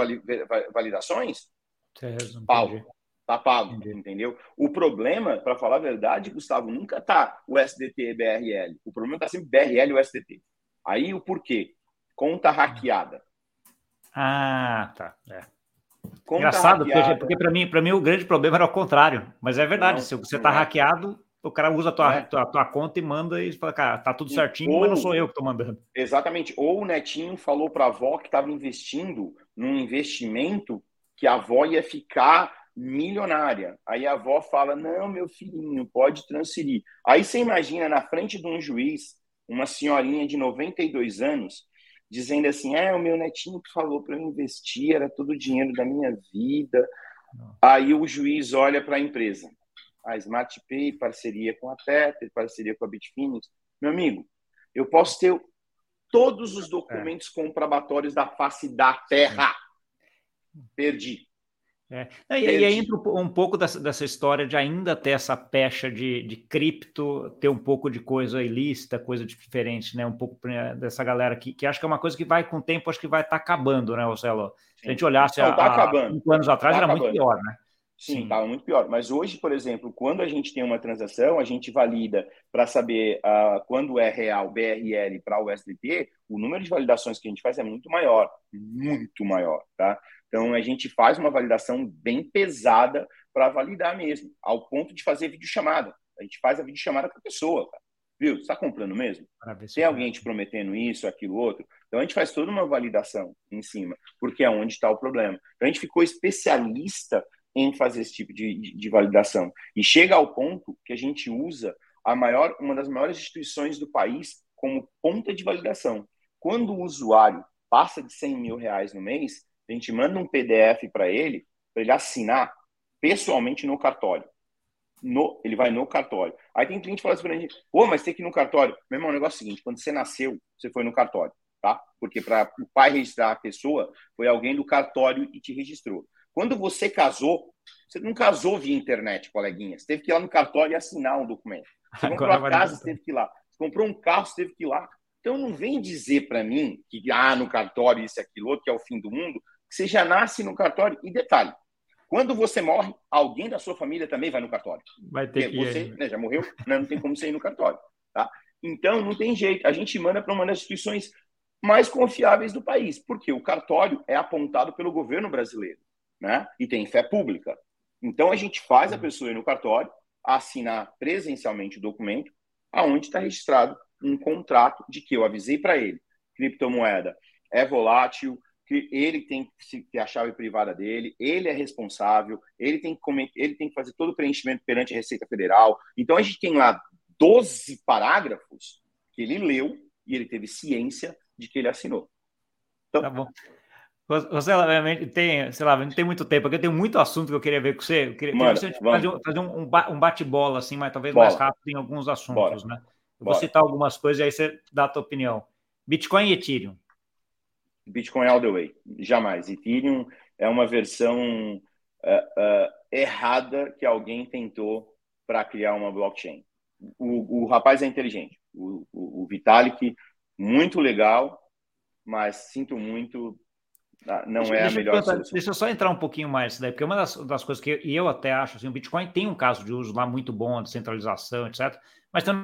validações? Pau. Tá pago, Entendi. entendeu? O problema, para falar a verdade, Gustavo, nunca tá o SDT e BRL. O problema tá sempre BRL e o SDT. Aí o porquê? Conta hackeada. Ah, tá. É. Engraçado, hackeada. porque, para mim, mim o grande problema era o contrário. Mas é verdade, não, se você tá é. hackeado, o cara usa a tua, é. tua, tua, conta e manda e fala, cara, tá tudo certinho, Ou, mas não sou eu que tô mandando. Exatamente. Ou o netinho falou para a avó que estava investindo num investimento que a avó ia ficar milionária. Aí a avó fala: Não, meu filhinho, pode transferir. Aí você imagina na frente de um juiz, uma senhorinha de 92 anos, dizendo assim: É, o meu netinho falou para eu investir, era todo o dinheiro da minha vida. Aí o juiz olha para a empresa. A SmartPay, parceria com a Tether, parceria com a Bitfinex. Meu amigo, eu posso ter todos os documentos é. comprobatórios da face da terra. Perdi. É. E, e aí entra um pouco dessa, dessa, história de ainda ter essa pecha de, de cripto, ter um pouco de coisa ilícita, coisa diferente, né? Um pouco dessa galera que, que acho que é uma coisa que vai com o tempo, acho que vai estar tá acabando, né, Marcelo? Se a gente olhasse Não, tá há cinco anos atrás, tá era acabando. muito pior, né? Sim, estava muito pior. Mas hoje, por exemplo, quando a gente tem uma transação, a gente valida para saber uh, quando é real BRL para o USDT, o número de validações que a gente faz é muito maior, muito maior, tá? Então, a gente faz uma validação bem pesada para validar mesmo, ao ponto de fazer videochamada. A gente faz a videochamada com a pessoa, cara. Viu? Você está comprando mesmo? Tem alguém te prometendo isso, aquilo, outro? Então, a gente faz toda uma validação em cima, porque é onde está o problema. Então, a gente ficou especialista em fazer esse tipo de, de, de validação. E chega ao ponto que a gente usa a maior, uma das maiores instituições do país como ponta de validação. Quando o usuário passa de 100 mil reais no mês, a gente manda um PDF para ele, para ele assinar pessoalmente no cartório. No, ele vai no cartório. Aí tem cliente que fala assim pra gente, pô, mas tem que ir no cartório. Meu irmão, o negócio é o seguinte, quando você nasceu, você foi no cartório, tá? Porque para o pai registrar a pessoa, foi alguém do cartório e te registrou. Quando você casou, você não casou via internet, coleguinha. Você teve que ir lá no cartório e assinar um documento. Você comprou a casa, você teve que ir lá. Você comprou um carro, você teve que ir lá. Então não vem dizer para mim que ah, no cartório isso, aquilo, outro, que é o fim do mundo, você já nasce no cartório. E detalhe, quando você morre, alguém da sua família também vai no cartório. Vai ter Porque que você né, já morreu, né, não tem como você ir no cartório. Tá? Então, não tem jeito. A gente manda para uma das instituições mais confiáveis do país, porque o cartório é apontado pelo governo brasileiro né? e tem fé pública. Então, a gente faz a pessoa ir no cartório, assinar presencialmente o documento, aonde está registrado um contrato de que eu avisei para ele, criptomoeda é volátil, que ele tem que ter a chave privada dele, ele é responsável, ele tem que, ele tem que fazer todo o preenchimento perante a Receita Federal. Então a gente tem lá 12 parágrafos que ele leu e ele teve ciência de que ele assinou. Então, tá bom. Você, tem, sei lá, não tem muito tempo, porque eu tenho muito assunto que eu queria ver com você. Eu queria, Mano, fazer, fazer um, um bate-bola, assim, mas talvez Bola. mais rápido em alguns assuntos, Bora. né? Eu vou citar algumas coisas e aí você dá a tua opinião. Bitcoin e Ethereum. Bitcoin all the way. Jamais. Ethereum é uma versão uh, uh, errada que alguém tentou para criar uma blockchain. O, o rapaz é inteligente. O, o, o, Vitalik, muito legal, mas sinto muito, ah, não deixa, é a melhor solução. Deixa eu só entrar um pouquinho mais daí, porque uma das, das coisas que eu, eu até acho, assim, o Bitcoin tem um caso de uso lá muito bom, de centralização, etc., mas tem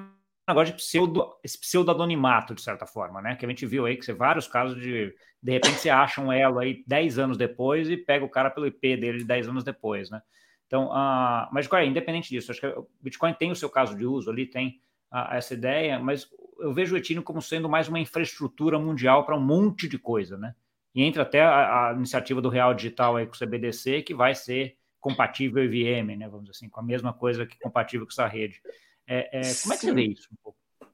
negócio de pseudo, esse pseudo-anonimato, de certa forma, né? Que a gente viu aí que você vários casos de de repente você acha um elo aí 10 anos depois e pega o cara pelo IP dele de 10 anos depois, né? Então, uh, mas é, independente disso, acho que o Bitcoin tem o seu caso de uso ali, tem uh, essa ideia, mas eu vejo o Ethereum como sendo mais uma infraestrutura mundial para um monte de coisa, né? E entra até a, a, iniciativa do Real Digital aí com o CBDC, que vai ser compatível EVM, né? Vamos dizer assim, com a mesma coisa que compatível com essa rede. É, é, como é que você vê isso?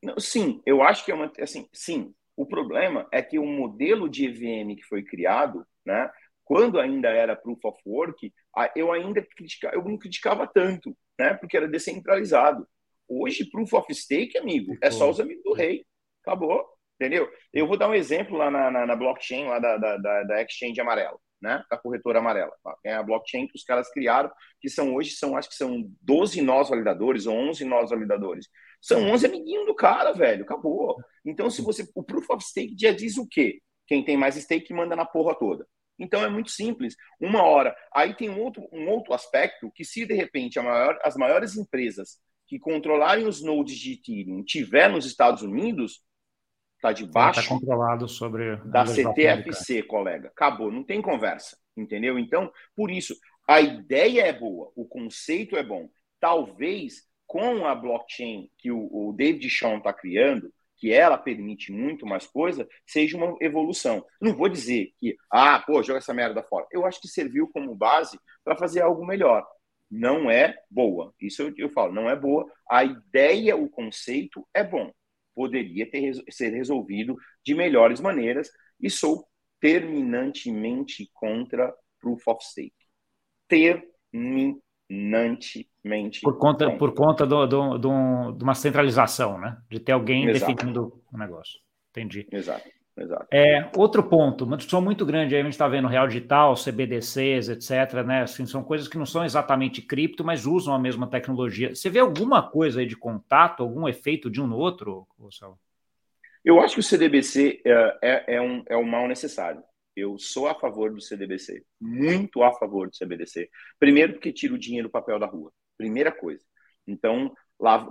Não, sim, eu acho que é uma. Assim, sim, o problema é que o modelo de EVM que foi criado, né, quando ainda era Proof of Work, eu ainda criticava, eu não criticava tanto, né, porque era descentralizado. Hoje, Proof of Stake, amigo, é só os amigos do rei. Acabou, entendeu? Eu vou dar um exemplo lá na, na, na blockchain, lá da, da, da, Exchange Amarela, né, da corretora amarela. Tá? É a blockchain que os caras criaram, que são hoje, são acho que são 12 nós validadores ou 11 nós validadores. São 11 amiguinhos do cara, velho. Acabou. Então, se você. O Proof of Stake já diz o quê? Quem tem mais stake manda na porra toda. Então é muito simples. Uma hora. Aí tem um outro, um outro aspecto que, se de repente maior, as maiores empresas que controlarem os nodes de Ethereum tiver nos Estados Unidos, está debaixo tá controlado sobre da CTFC, colega. Acabou, não tem conversa, entendeu? Então, por isso, a ideia é boa, o conceito é bom. Talvez com a blockchain que o, o David Shawn está criando, que ela permite muito mais coisa, seja uma evolução. Não vou dizer que, ah, pô, joga essa merda fora. Eu acho que serviu como base para fazer algo melhor. Não é boa. Isso eu, eu, falo, não é boa. A ideia, o conceito é bom. Poderia ter, ser resolvido de melhores maneiras e sou terminantemente contra Proof of Stake. Terminantemente nantemente. Por conta, por conta do, do, do, de uma centralização, né? De ter alguém Exato. definindo o negócio. Entendi. Exato. Exato. É, outro ponto, uma discussão muito grande aí, a gente está vendo real digital, CBDCs, etc. Né? Assim, são coisas que não são exatamente cripto, mas usam a mesma tecnologia. Você vê alguma coisa aí de contato, algum efeito de um no outro, Gonçalo? Eu acho que o CDBC é, é, é, um, é um mal necessário eu sou a favor do CDBC, muito a favor do CBDC. Primeiro, porque tira o dinheiro do papel da rua. Primeira coisa. Então,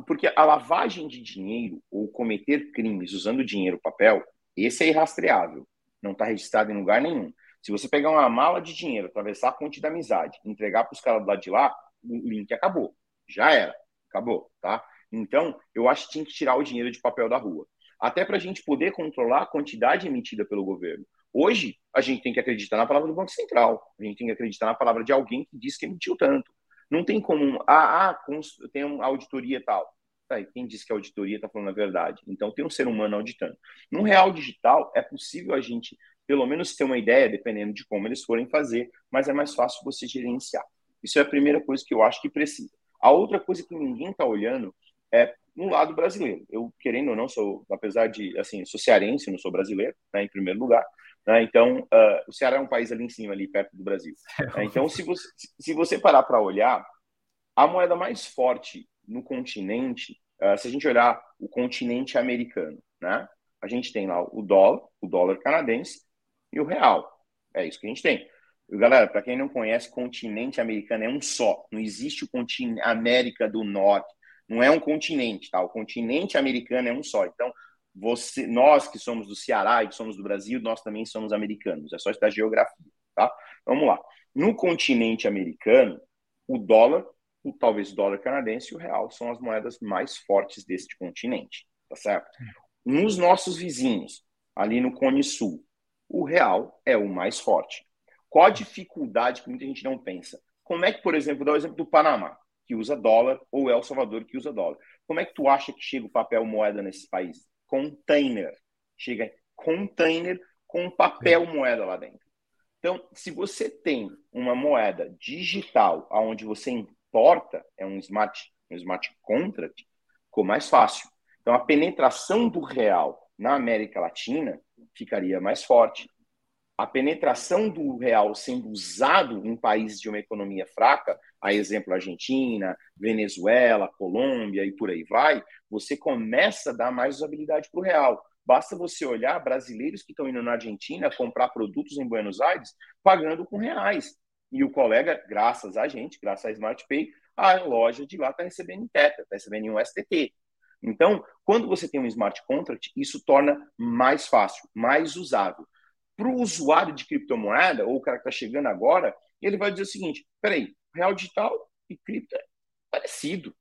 porque a lavagem de dinheiro ou cometer crimes usando dinheiro papel, esse é irrastreável. Não está registrado em lugar nenhum. Se você pegar uma mala de dinheiro, atravessar a ponte da amizade, entregar para os caras do lado de lá, o link acabou. Já era. Acabou, tá? Então, eu acho que tinha que tirar o dinheiro de papel da rua. Até para a gente poder controlar a quantidade emitida pelo governo. Hoje, a gente tem que acreditar na palavra do Banco Central, a gente tem que acreditar na palavra de alguém que disse que emitiu tanto. Não tem como, ah, ah tem uma auditoria tal. Tá, e quem disse que a auditoria está falando a verdade? Então, tem um ser humano auditando. No real digital, é possível a gente, pelo menos, ter uma ideia, dependendo de como eles forem fazer, mas é mais fácil você gerenciar. Isso é a primeira coisa que eu acho que precisa. A outra coisa que ninguém está olhando é no lado brasileiro. Eu, querendo ou não, sou, apesar de, assim, sou cearense, não sou brasileiro, né, em primeiro lugar, né? Então, uh, o Ceará é um país ali em cima, ali perto do Brasil. Né? Então, se você, se você parar para olhar, a moeda mais forte no continente, uh, se a gente olhar o continente americano, né? a gente tem lá o dólar, o dólar canadense e o real. É isso que a gente tem. Galera, para quem não conhece, continente americano é um só. Não existe o continente América do Norte. Não é um continente, tá? O continente americano é um só. Então, você, nós que somos do Ceará e que somos do Brasil, nós também somos americanos. É só estudar geografia, tá? Vamos lá. No continente americano, o dólar, o, talvez o dólar canadense e o real são as moedas mais fortes deste continente, tá certo? Nos nossos vizinhos, ali no Cone Sul, o real é o mais forte. Qual a dificuldade que muita gente não pensa? Como é que, por exemplo, dá o exemplo do Panamá, que usa dólar, ou El Salvador, que usa dólar. Como é que tu acha que chega o papel moeda nesses países? container. Chega container com papel moeda lá dentro. Então, se você tem uma moeda digital aonde você importa, é um smart, um smart contract, ficou mais fácil. Então, a penetração do real na América Latina ficaria mais forte. A penetração do real sendo usado em países de uma economia fraca a exemplo Argentina, Venezuela, Colômbia e por aí vai, você começa a dar mais usabilidade para o real. Basta você olhar brasileiros que estão indo na Argentina comprar produtos em Buenos Aires pagando com reais. E o colega, graças a gente, graças a SmartPay, a loja de lá está recebendo em Teta, está recebendo em um STT. Então, quando você tem um smart contract, isso torna mais fácil, mais usável. Para o usuário de criptomoeda, ou o cara que está chegando agora, ele vai dizer o seguinte: peraí, real digital e cripto é parecido.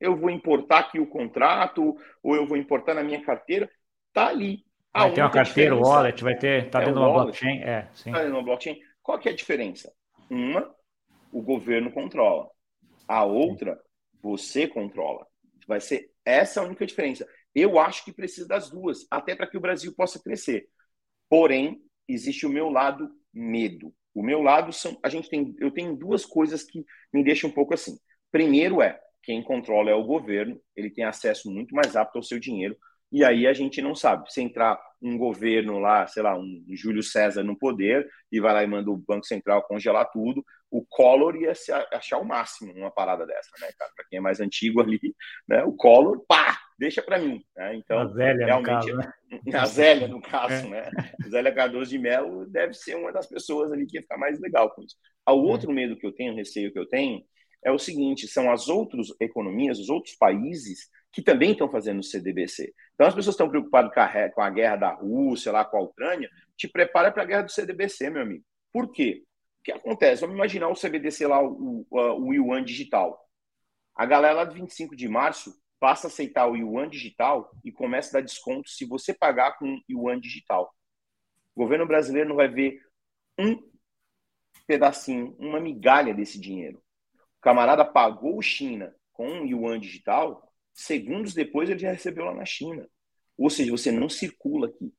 Eu vou importar aqui o contrato, ou eu vou importar na minha carteira, tá ali. vai ter uma carteira, o wallet, vai ter, tá é dentro de uma blockchain, é, sim. Tá dentro de uma blockchain. Qual que é a diferença? Uma, o governo controla. A outra, você controla. Vai ser essa a única diferença. Eu acho que precisa das duas, até para que o Brasil possa crescer. Porém, existe o meu lado medo. O meu lado são, a gente tem, eu tenho duas coisas que me deixam um pouco assim. Primeiro é quem controla é o governo, ele tem acesso muito mais rápido ao seu dinheiro, e aí a gente não sabe. Se entrar um governo lá, sei lá, um Júlio César no poder, e vai lá e manda o Banco Central congelar tudo, o Collor ia se achar o máximo numa parada dessa, né, cara? Para quem é mais antigo ali, né? O Collor, pá, deixa para mim. Né? Então, a Zélia, realmente, no caso, né? a Zélia, no caso, é. né? Zélia Cardoso de Mello deve ser uma das pessoas ali que ia ficar mais legal com isso. O é. outro medo que eu tenho, receio que eu tenho, é o seguinte: são as outras economias, os outros países que também estão fazendo o CDBC. Então, as pessoas estão preocupadas com a guerra da Rússia, lá com a Ucrânia, te prepara para a guerra do CDBC, meu amigo. Por quê? O que acontece? Vamos imaginar o CBDC lá, o, o, o Yuan digital. A galera lá de 25 de março passa a aceitar o Yuan digital e começa a dar desconto se você pagar com Yuan digital. O governo brasileiro não vai ver um pedacinho, uma migalha desse dinheiro. O camarada pagou China com um Yuan digital, segundos depois ele já recebeu lá na China. Ou seja, você não circula aqui.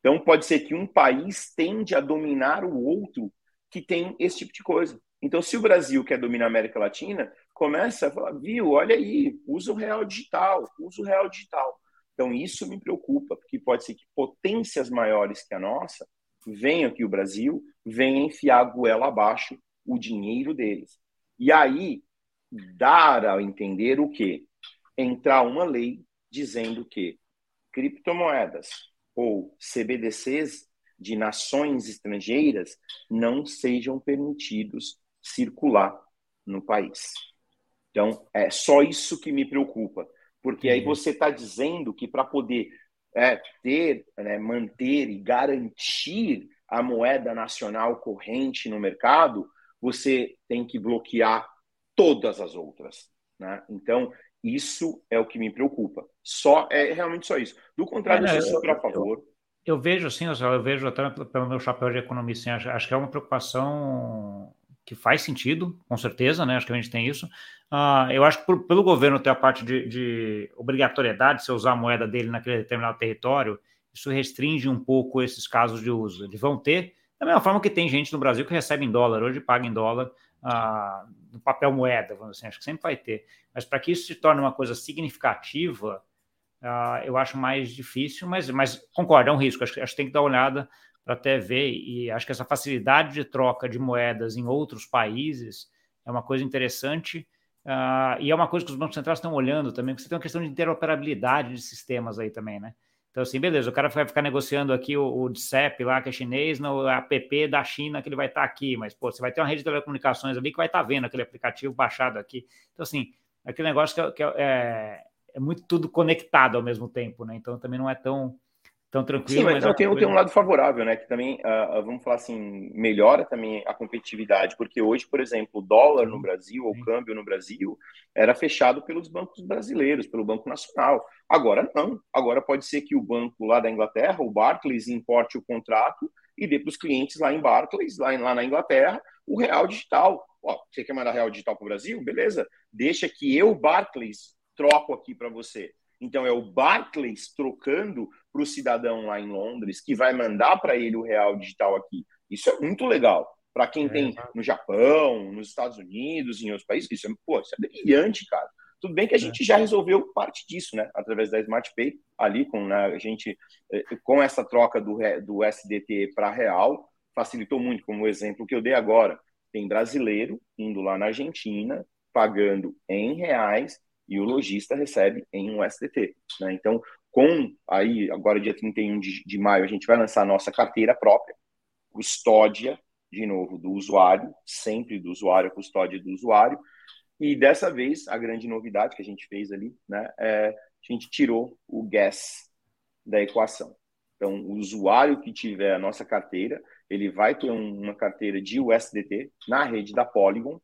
Então pode ser que um país tende a dominar o outro que tem esse tipo de coisa. Então, se o Brasil quer dominar a América Latina, começa a falar, viu, olha aí, usa o real digital, usa o real digital. Então, isso me preocupa, porque pode ser que potências maiores que a nossa venham aqui o Brasil, venham enfiar a goela abaixo o dinheiro deles. E aí, dar a entender o quê? Entrar uma lei dizendo que criptomoedas ou CBDCs de nações estrangeiras não sejam permitidos circular no país. Então, é só isso que me preocupa, porque aí você está dizendo que para poder é, ter, né, manter e garantir a moeda nacional corrente no mercado, você tem que bloquear todas as outras. Né? Então, isso é o que me preocupa. Só é realmente só isso. Do contrário, é, eu sou super a favor. Eu, eu vejo assim, eu vejo até pelo meu chapéu de economista, assim, acho, acho que é uma preocupação que faz sentido, com certeza, né? Acho que a gente tem isso. Uh, eu acho que por, pelo governo ter a parte de, de obrigatoriedade de você usar a moeda dele naquele determinado território, isso restringe um pouco esses casos de uso. Eles vão ter, da mesma forma que tem gente no Brasil que recebe em dólar, hoje paga em dólar no papel moeda, vamos assim, acho que sempre vai ter. Mas para que isso se torne uma coisa significativa, uh, eu acho mais difícil, mas, mas concordo, é um risco. Acho, acho que tem que dar uma olhada para até ver, e acho que essa facilidade de troca de moedas em outros países é uma coisa interessante, uh, e é uma coisa que os bancos centrais estão olhando também, porque você tem uma questão de interoperabilidade de sistemas aí também, né? Então, assim, beleza, o cara vai ficar negociando aqui o, o DCEP lá, que é chinês, no app da China, que ele vai estar aqui, mas, pô, você vai ter uma rede de telecomunicações ali que vai estar vendo aquele aplicativo baixado aqui. Então, assim, aquele negócio que, é, que é, é, é muito tudo conectado ao mesmo tempo, né? Então, também não é tão tão tranquilo. Sim, mas, mas tem, tem um lado favorável, né? Que também, uh, vamos falar assim, melhora também a competitividade, porque hoje, por exemplo, o dólar no Brasil, ou o câmbio no Brasil, era fechado pelos bancos brasileiros, pelo Banco Nacional. Agora não. Agora pode ser que o banco lá da Inglaterra, o Barclays, importe o contrato e dê para os clientes lá em Barclays, lá, lá na Inglaterra, o real digital. Ó, você quer mandar real digital para o Brasil? Beleza. Deixa que eu, Barclays, troco aqui para você. Então é o Barclays trocando para o cidadão lá em Londres, que vai mandar para ele o real digital aqui. Isso é muito legal. Para quem é, tem no Japão, nos Estados Unidos, em outros países, isso é, pô, isso é brilhante, cara. Tudo bem que a é. gente já resolveu parte disso, né? Através da Smart Pay, ali com né, a gente, eh, com essa troca do, do SDT para real, facilitou muito, como o exemplo que eu dei agora. Tem brasileiro indo lá na Argentina, pagando em reais, e o lojista recebe em um SDT. Né? Então, com aí, agora dia 31 de, de maio, a gente vai lançar a nossa carteira própria, custódia, de novo, do usuário, sempre do usuário, custódia do usuário. E dessa vez, a grande novidade que a gente fez ali, né, é a gente tirou o gas da equação. Então, o usuário que tiver a nossa carteira, ele vai ter uma carteira de USDT na rede da Polygon.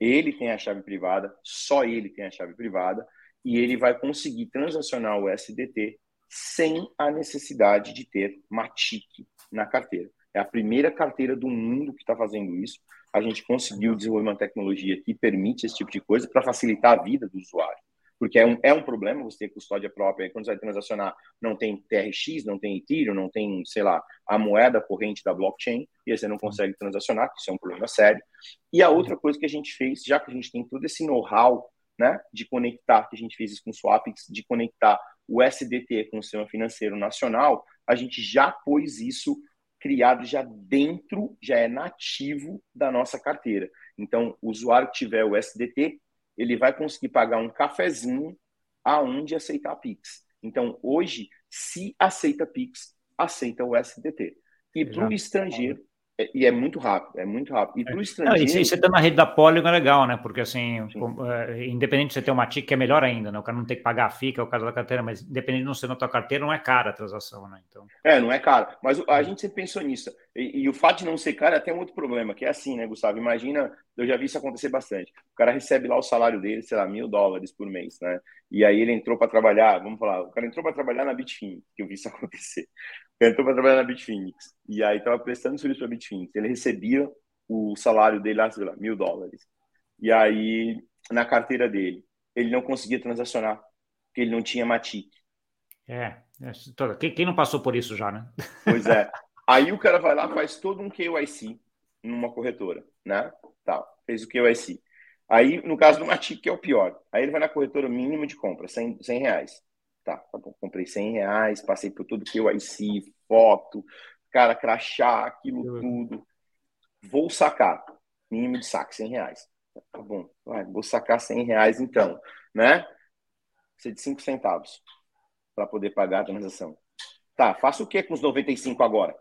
Ele tem a chave privada, só ele tem a chave privada e ele vai conseguir transacionar o SDT sem a necessidade de ter Matic na carteira. É a primeira carteira do mundo que está fazendo isso. A gente conseguiu desenvolver uma tecnologia que permite esse tipo de coisa para facilitar a vida do usuário. Porque é um, é um problema você ter custódia própria. Quando você vai transacionar, não tem TRX, não tem Ethereum, não tem, sei lá, a moeda corrente da blockchain, e aí você não consegue transacionar, que isso é um problema sério. E a outra coisa que a gente fez, já que a gente tem todo esse know-how né, de conectar, que a gente fez isso com Swapix, de conectar o SDT com o sistema financeiro nacional, a gente já pôs isso criado já dentro, já é nativo da nossa carteira. Então, o usuário que tiver o SDT, ele vai conseguir pagar um cafezinho aonde aceitar Pix. Então, hoje, se aceita Pix, aceita o SDT. E para o estrangeiro, e é muito rápido, é muito rápido. E para o estrangeiro. Não, e você está na rede da Polygon é legal, né? Porque assim, é, independente de você ter uma TIC, é melhor ainda, né? O cara não tem que pagar a FICA, é o caso da carteira, mas independente de não ser na tua carteira, não é cara a transação, né? Então... É, não é cara. Mas a gente sempre pensou nisso. E, e, o fato de não ser cara é até um outro problema, que é assim, né, Gustavo? Imagina, eu já vi isso acontecer bastante. O cara recebe lá o salário dele, sei lá, mil dólares por mês, né? E aí ele entrou para trabalhar, vamos falar, o cara entrou para trabalhar na Bitfin, que eu vi isso acontecer entrou para trabalhar na Bitfinex. E aí estava prestando serviço para a Bitfinex. Ele recebia o salário dele lá, sei lá, mil dólares. E aí, na carteira dele, ele não conseguia transacionar, porque ele não tinha Matic. É, é quem não passou por isso já, né? Pois é. Aí o cara vai lá, faz todo um KYC numa corretora, né? Tá, fez o KYC. Aí, no caso do Matic, que é o pior, aí ele vai na corretora mínimo de compra, 100, 100 reais. Tá, tá bom, comprei 100 reais, passei por tudo que o IC, foto, cara, crachá, aquilo tudo. Vou sacar, mínimo de saque, 100 reais. Tá bom, vai, vou sacar 100 reais então, né? Ser de 5 centavos para poder pagar a transação. Tá, faço o que com os 95 agora?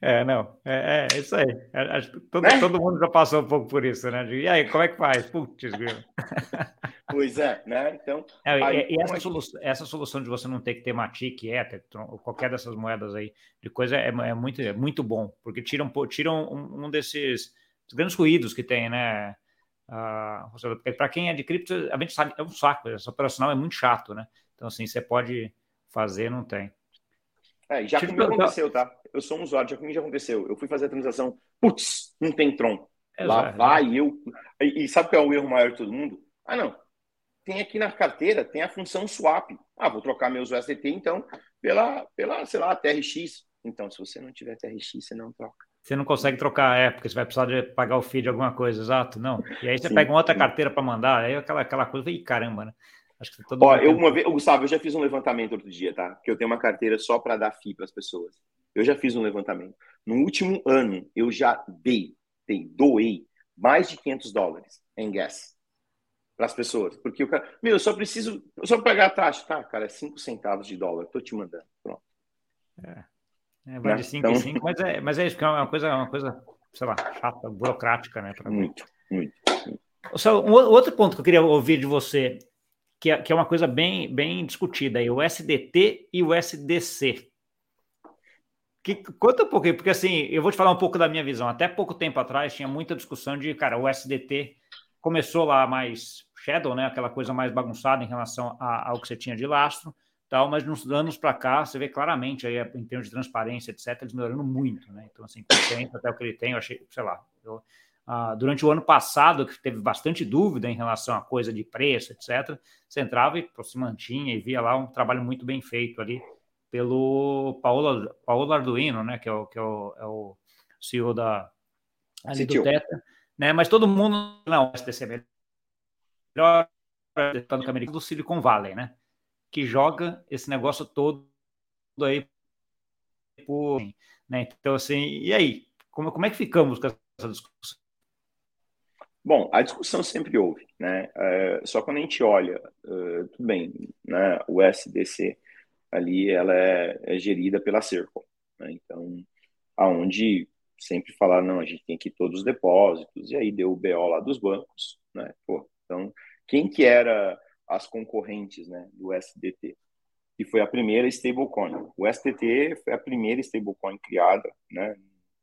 É, não, é, é isso aí. É, acho que todo, né? todo mundo já passou um pouco por isso, né? E aí, como é que faz? Putz, Pois é, né? Então. É, aí, e essa, solução, essa solução de você não ter que ter Matic, Ether, ou qualquer dessas moedas aí de coisa é, é, muito, é muito bom, porque tiram, tiram um, um desses grandes ruídos que tem, né? Ah, para quem é de cripto, a gente sabe, é um saco, essa operacional é muito chato, né? Então, assim, você pode fazer, não tem. É, já comigo aconteceu, tá? Eu sou um usuário, já comigo já aconteceu. Eu fui fazer a transação, putz, não tem Tron. Lá vai eu. E, e sabe qual é o erro maior de todo mundo? Ah, não. Tem aqui na carteira, tem a função swap. Ah, vou trocar meus USDT, então, pela, pela, sei lá, TRX. Então, se você não tiver TRX, você não troca. Você não consegue trocar, é, porque você vai precisar de pagar o fee de alguma coisa, exato, não. E aí você sim, pega uma outra carteira para mandar, aí aquela, aquela coisa, e caramba, né? Acho que todo Ó, eu uma vez, Gustavo, eu já fiz um levantamento outro dia, tá? Que eu tenho uma carteira só para dar FII para as pessoas. Eu já fiz um levantamento. No último ano, eu já dei, dei, doei mais de 500 dólares em gas para as pessoas. Porque o cara, meu, eu só preciso, eu só pagar a taxa, tá, cara, é 5 centavos de dólar, tô te mandando. Pronto. É. é vai né? de 5 então... em 5, mas é, mas é isso, que é uma coisa, uma coisa, sei lá, chata, burocrática, né? Muito, muito. muito. Só um outro ponto que eu queria ouvir de você, que é, que é uma coisa bem, bem discutida aí, o SDT e o SDC. Que, conta um pouquinho, porque assim, eu vou te falar um pouco da minha visão. Até pouco tempo atrás tinha muita discussão de, cara, o SDT começou lá mais shadow, né? Aquela coisa mais bagunçada em relação ao que você tinha de lastro, tal, mas nos anos para cá você vê claramente aí em termos de transparência, etc, eles melhorando muito, né? Então assim, até o que ele tem, eu achei, sei lá, eu, ah, durante o ano passado, que teve bastante dúvida em relação a coisa de preço, etc., você entrava e se mantinha e via lá um trabalho muito bem feito ali pelo Paulo, Paulo Arduino, né, que é o, que é o, é o CEO da, ali do Teta, né, mas todo mundo, não, STC é melhor, americano do Silicon Valley, né, que joga esse negócio todo aí por, né, então assim, e aí, como, como é que ficamos com essa discussão? Bom, a discussão sempre houve, né? É, só quando a gente olha, uh, tudo bem, né? O SDC ali, ela é, é gerida pela Circle, né? Então, aonde sempre falaram, não, a gente tem aqui todos os depósitos, e aí deu o BO lá dos bancos, né? Pô, então, quem que era as concorrentes, né, do SDT? E foi a primeira stablecoin. O STT foi a primeira stablecoin criada, né,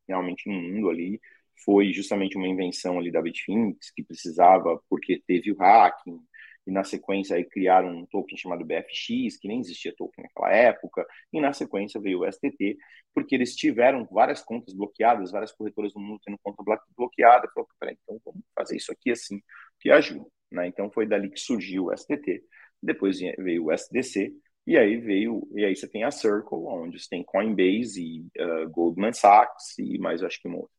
realmente no mundo ali, foi justamente uma invenção ali da Bitfinex, que precisava, porque teve o hacking, e na sequência aí criaram um token chamado BFX, que nem existia token naquela época, e na sequência veio o STT, porque eles tiveram várias contas bloqueadas, várias corretoras do mundo tendo conta bloqueada, falou, peraí, então vamos fazer isso aqui assim, que ajuda, né? Então foi dali que surgiu o STT, depois veio o SDC, e aí veio, e aí você tem a Circle, onde você tem Coinbase e uh, Goldman Sachs e mais acho que uma outra.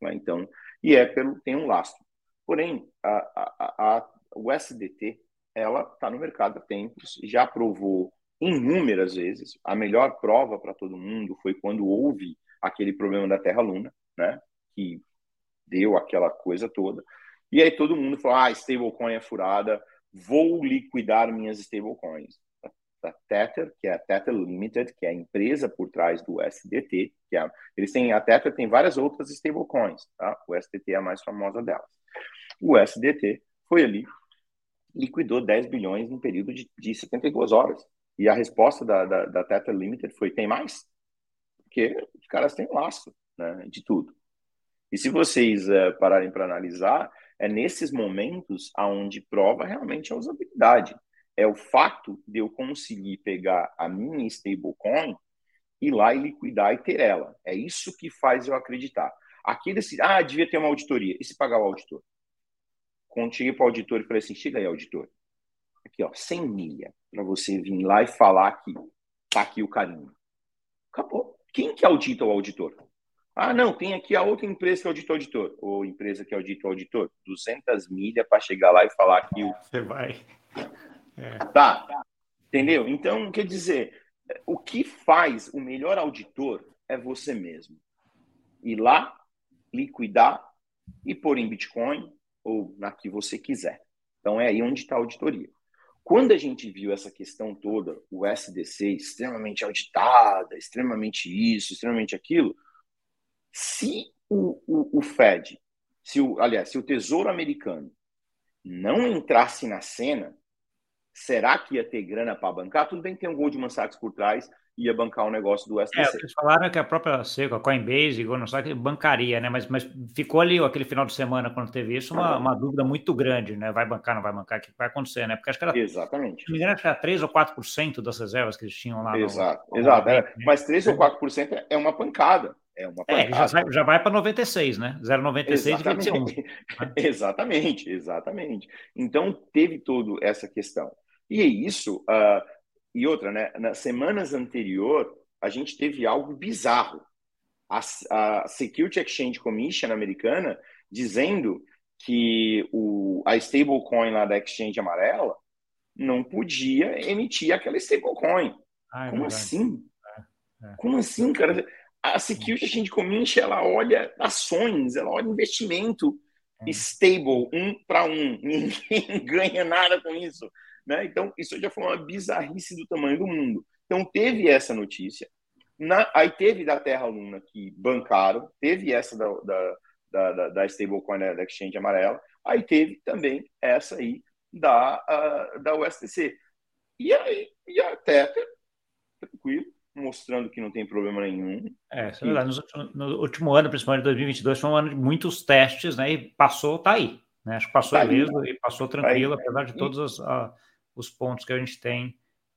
Né? Então, e é pelo tem um lastro. Porém, a, a, a, o SDT ela está no mercado há tempos, já provou inúmeras vezes. A melhor prova para todo mundo foi quando houve aquele problema da Terra Luna, né? Que deu aquela coisa toda. E aí todo mundo falou: ah, stablecoin é furada, vou liquidar minhas stablecoins. A Tether, que é a Tether Limited, que é a empresa por trás do SDT, que é, eles têm a Tether tem várias outras stablecoins, tá? O SDT é a mais famosa delas. O SDT foi ali liquidou 10 bilhões em período de, de 72 horas. E a resposta da, da, da Tether Limited foi: tem mais? Porque os caras têm laço né, de tudo. E se vocês uh, pararem para analisar, é nesses momentos aonde prova realmente a usabilidade. É o fato de eu conseguir pegar a minha stablecoin, ir lá e liquidar e ter ela. É isso que faz eu acreditar. Aqui desse, ah, devia ter uma auditoria. E se pagar o auditor? Quando cheguei para o auditor e falei assim: chega aí, auditor. Aqui, ó, 100 milha para você vir lá e falar que tá aqui o carinho. Acabou. Quem que audita o auditor? Ah, não, tem aqui a outra empresa que audita o auditor. Ou empresa que audita o auditor. 200 milhas para chegar lá e falar que o. Você vai. Tá. Entendeu? Então, quer dizer, o que faz o melhor auditor é você mesmo. Ir lá, liquidar e pôr em Bitcoin ou na que você quiser. Então, é aí onde está a auditoria. Quando a gente viu essa questão toda, o SDC extremamente auditada, extremamente isso, extremamente aquilo, se o, o, o Fed, se o, aliás, se o Tesouro Americano não entrasse na cena, será que ia ter grana para bancar? Tudo bem que tem um Goldman Sachs por trás, ia bancar o um negócio do SDC. É, eles falaram que a própria Seco, a Coinbase, Goldman Sachs, bancaria, né? Mas, mas ficou ali aquele final de semana, quando teve isso, uma, uma dúvida muito grande, né? Vai bancar, não vai bancar, o que vai acontecer, né? Porque acho que era, Exatamente. Se me engano, acho que era 3 ou 4% das reservas que eles tinham lá. Exato, no, no exato. é, mas 3 ou 4% é uma pancada. É, uma é já, vai, já vai para 96, né? 0,96 vai ser 1. exatamente, exatamente. Então, teve toda essa questão. E é isso, uh, e outra, né? Nas semanas anterior, a gente teve algo bizarro. A, a Security Exchange Commission americana dizendo que o, a stablecoin lá da exchange amarela não podia emitir aquela stablecoin. Ah, é Como verdade. assim? É, é. Como assim, cara? A Security Exchange Commission ela olha ações, ela olha investimento é. stable, um para um. Ninguém ganha nada com isso. Né? Então, isso já foi uma bizarrice do tamanho do mundo. Então, teve essa notícia. Na, aí teve da Terra Luna que bancaram, teve essa da, da, da, da stablecoin da Exchange Amarela, aí teve também essa aí da, uh, da USDC. E aí, e a Tether, tranquilo, mostrando que não tem problema nenhum. É, isso é verdade. No, no, último ano, principalmente 2022, foi um ano de muitos testes, né? E passou, tá aí. Né? Acho que passou tá mesmo e passou tranquilo, tá apesar de todos os, uh, os pontos que a gente tem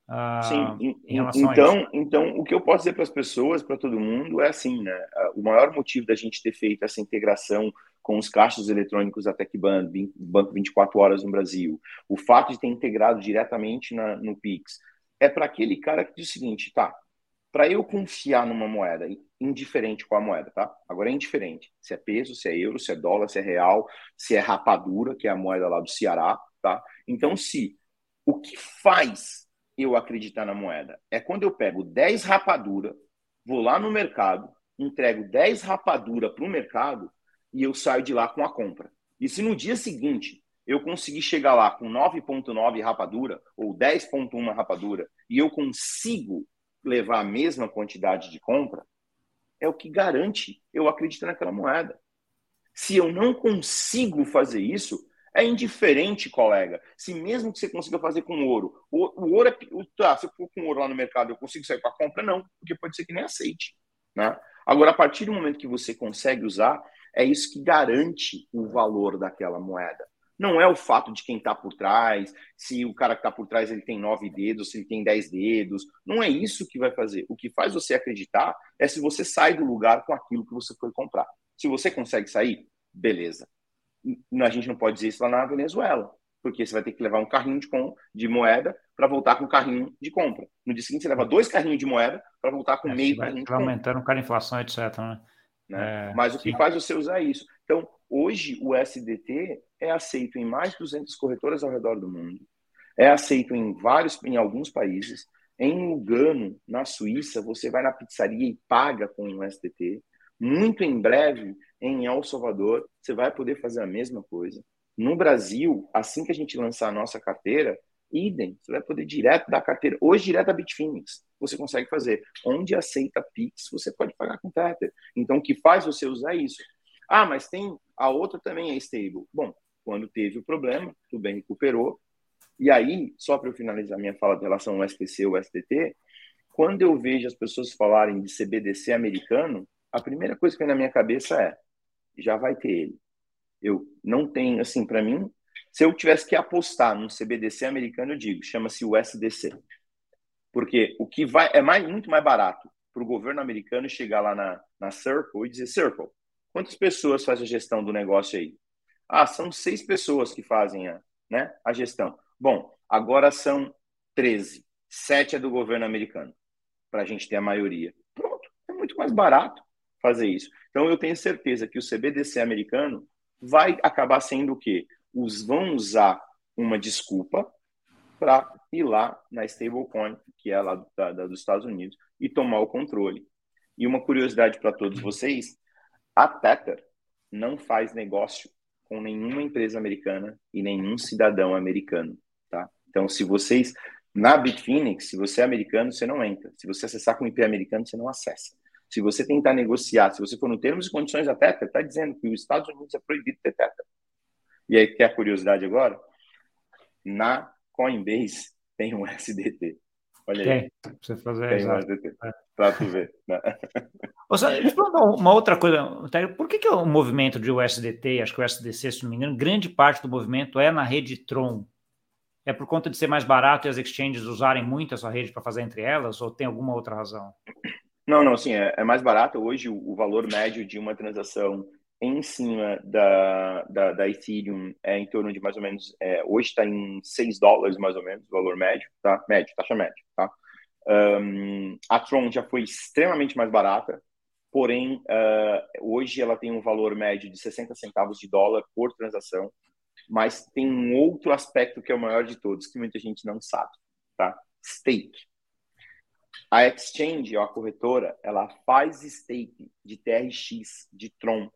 uh, Sim, então. Então, o que eu posso dizer para as pessoas, para todo mundo, é assim, né? O maior motivo da gente ter feito essa integração com os caixas eletrônicos da TecBan, Banco 24 Horas no Brasil, o fato de ter integrado diretamente na, no Pix, é para aquele cara que diz o seguinte, tá, para eu confiar numa moeda, indiferente qual a moeda, tá? Agora é indiferente, se é peso, se é euro, se é dólar, se é real, se é rapadura, que é a moeda lá do Ceará, tá? Então, se o que faz eu acreditar na moeda? É quando eu pego 10 rapadura, vou lá no mercado, entrego 10 rapadura para o mercado e eu saio de lá com a compra. E se no dia seguinte eu conseguir chegar lá com 9,9 rapadura ou 10,1 rapadura e eu consigo levar a mesma quantidade de compra, é o que garante eu acreditar naquela moeda. Se eu não consigo fazer isso, é indiferente, colega. Se mesmo que você consiga fazer com ouro, o, o ouro é. O, tá, se eu for com ouro lá no mercado, eu consigo sair para compra? Não, porque pode ser que nem aceite. Né? Agora, a partir do momento que você consegue usar, é isso que garante o valor daquela moeda. Não é o fato de quem está por trás, se o cara que está por trás ele tem nove dedos, se ele tem dez dedos. Não é isso que vai fazer. O que faz você acreditar é se você sai do lugar com aquilo que você foi comprar. Se você consegue sair, beleza a gente não pode dizer isso lá na Venezuela, porque você vai ter que levar um carrinho de, com, de moeda para voltar com um carrinho de compra. No dia seguinte, você leva dois carrinhos de moeda para voltar com é, meio vai, carrinho de vai compra. aumentando o cara inflação, etc. Né? né? É, Mas o que sim. faz você usar isso? Então, hoje, o SDT é aceito em mais de 200 corretoras ao redor do mundo, é aceito em vários, em alguns países. Em Lugano, na Suíça, você vai na pizzaria e paga com o SDT. Muito em breve, em El Salvador, você vai poder fazer a mesma coisa. No Brasil, assim que a gente lançar a nossa carteira, idem, você vai poder direto da carteira. Hoje, direto da Bitfinex, você consegue fazer. Onde aceita Pix, você pode pagar com Tether. Então, o que faz você usar isso? Ah, mas tem a outra também é stable. Bom, quando teve o problema, tudo bem, recuperou. E aí, só para eu finalizar minha fala em relação ao STC ou STT, quando eu vejo as pessoas falarem de CBDC americano, a primeira coisa que vem na minha cabeça é: já vai ter ele. Eu não tenho, assim, para mim, se eu tivesse que apostar num CBDC americano, eu digo, chama-se USDC. Porque o que vai é mais, muito mais barato para o governo americano chegar lá na, na Circle e dizer: Circle, quantas pessoas faz a gestão do negócio aí? Ah, são seis pessoas que fazem a, né, a gestão. Bom, agora são 13. Sete é do governo americano, para a gente ter a maioria. Pronto, é muito mais barato fazer isso. Então, eu tenho certeza que o CBDC americano vai acabar sendo o quê? Os vão usar uma desculpa para ir lá na stablecoin, que é lá da, da, dos Estados Unidos, e tomar o controle. E uma curiosidade para todos vocês: a Tether não faz negócio com nenhuma empresa americana e nenhum cidadão americano, tá? Então, se vocês na Bitfinex, se você é americano, você não entra. Se você acessar com IP americano, você não acessa. Se você tentar negociar, se você for no termos e condições da Tether, está dizendo que os Estados Unidos é proibido ter Tether. E aí, quer a curiosidade agora? Na Coinbase tem um SDT. Olha tem, aí. Você fazer tem exato. um SDT. É. Pra tu ver. Né? uma outra coisa, por que, que o movimento de USDT, acho que o USDC, se não me engano, grande parte do movimento é na rede Tron? É por conta de ser mais barato e as exchanges usarem muito essa rede para fazer entre elas, ou tem alguma outra razão? Não, não, sim, é, é mais barato. Hoje o, o, valor médio de uma transação em cima da, da, da Ethereum é em torno de mais ou menos, é, hoje está em 6 dólares mais ou menos, o valor médio, tá? Médio, taxa média, tá? Um, a Tron já foi extremamente mais barata, porém, uh, hoje ela tem um valor médio de 60 centavos de dólar por transação, mas tem um outro aspecto que é o maior de todos, que muita gente não sabe, tá? Stake. A exchange, ou a corretora, ela faz stake de TRX, de Tron.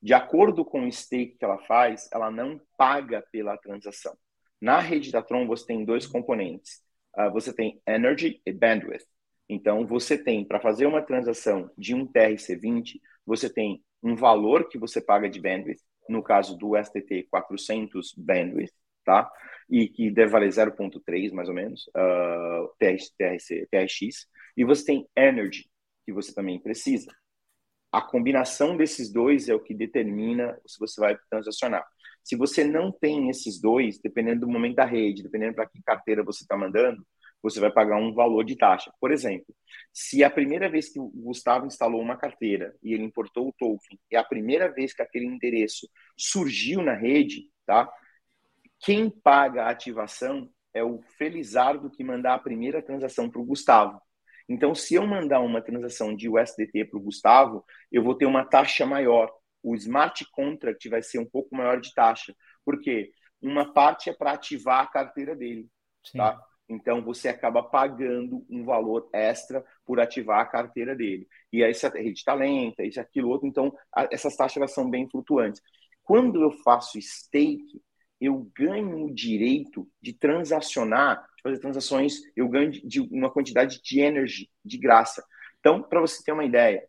De acordo com o stake que ela faz, ela não paga pela transação. Na rede da Tron, você tem dois componentes. Uh, você tem energy e bandwidth. Então, você tem, para fazer uma transação de um TRC20, você tem um valor que você paga de bandwidth, no caso do STT 400 bandwidth, tá? E que deve valer 0.3 mais ou menos, uh, TRC, TRX, e você tem energy, que você também precisa. A combinação desses dois é o que determina se você vai transacionar. Se você não tem esses dois, dependendo do momento da rede, dependendo para que carteira você está mandando, você vai pagar um valor de taxa. Por exemplo, se a primeira vez que o Gustavo instalou uma carteira e ele importou o token, é a primeira vez que aquele endereço surgiu na rede, tá? Quem paga a ativação é o Felizardo que mandar a primeira transação para o Gustavo. Então, se eu mandar uma transação de USDT para o Gustavo, eu vou ter uma taxa maior. O smart contract vai ser um pouco maior de taxa. porque Uma parte é para ativar a carteira dele. Sim. Tá? Então, você acaba pagando um valor extra por ativar a carteira dele. E aí, se a rede está lenta, isso, aquilo, outro. Então, a, essas taxas são bem flutuantes. Quando eu faço stake, eu ganho o direito de transacionar, de fazer transações, eu ganho de uma quantidade de energy de graça. Então, para você ter uma ideia,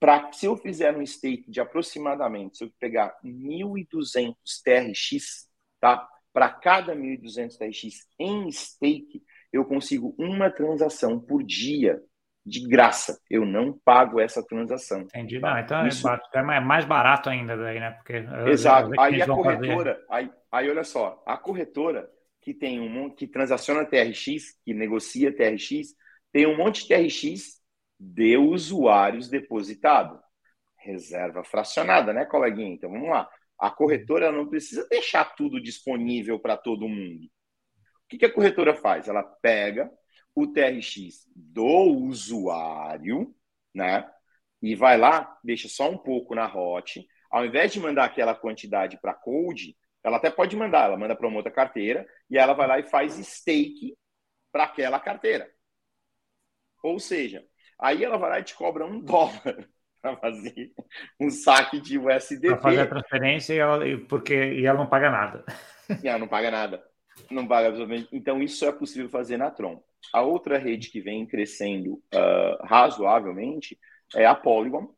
pra, se eu fizer um stake de aproximadamente, se eu pegar 1.200 TRX, tá? para cada 1.200 TRX em stake, eu consigo uma transação por dia de graça. Eu não pago essa transação. Entendi. Tá? Não, então é Isso... é mais barato ainda daí, né? Porque Exato. Aí a corretora, aí, aí olha só, a corretora que tem um monte, que transaciona TRX, que negocia TRX, tem um monte de TRX de usuários depositado. Reserva fracionada, né, coleguinha? Então vamos lá. A corretora não precisa deixar tudo disponível para todo mundo. O que, que a corretora faz? Ela pega o TRX do usuário, né? E vai lá, deixa só um pouco na hot. Ao invés de mandar aquela quantidade para Code, ela até pode mandar, ela manda para uma outra carteira e ela vai lá e faz stake para aquela carteira. Ou seja, aí ela vai lá e te cobra um dólar para fazer um saque de USDT. Para fazer a transferência e ela, porque, e ela não paga nada. E ela não paga nada. Não paga absolutamente. Então, isso é possível fazer na Tron. A outra rede que vem crescendo uh, razoavelmente é a Polygon,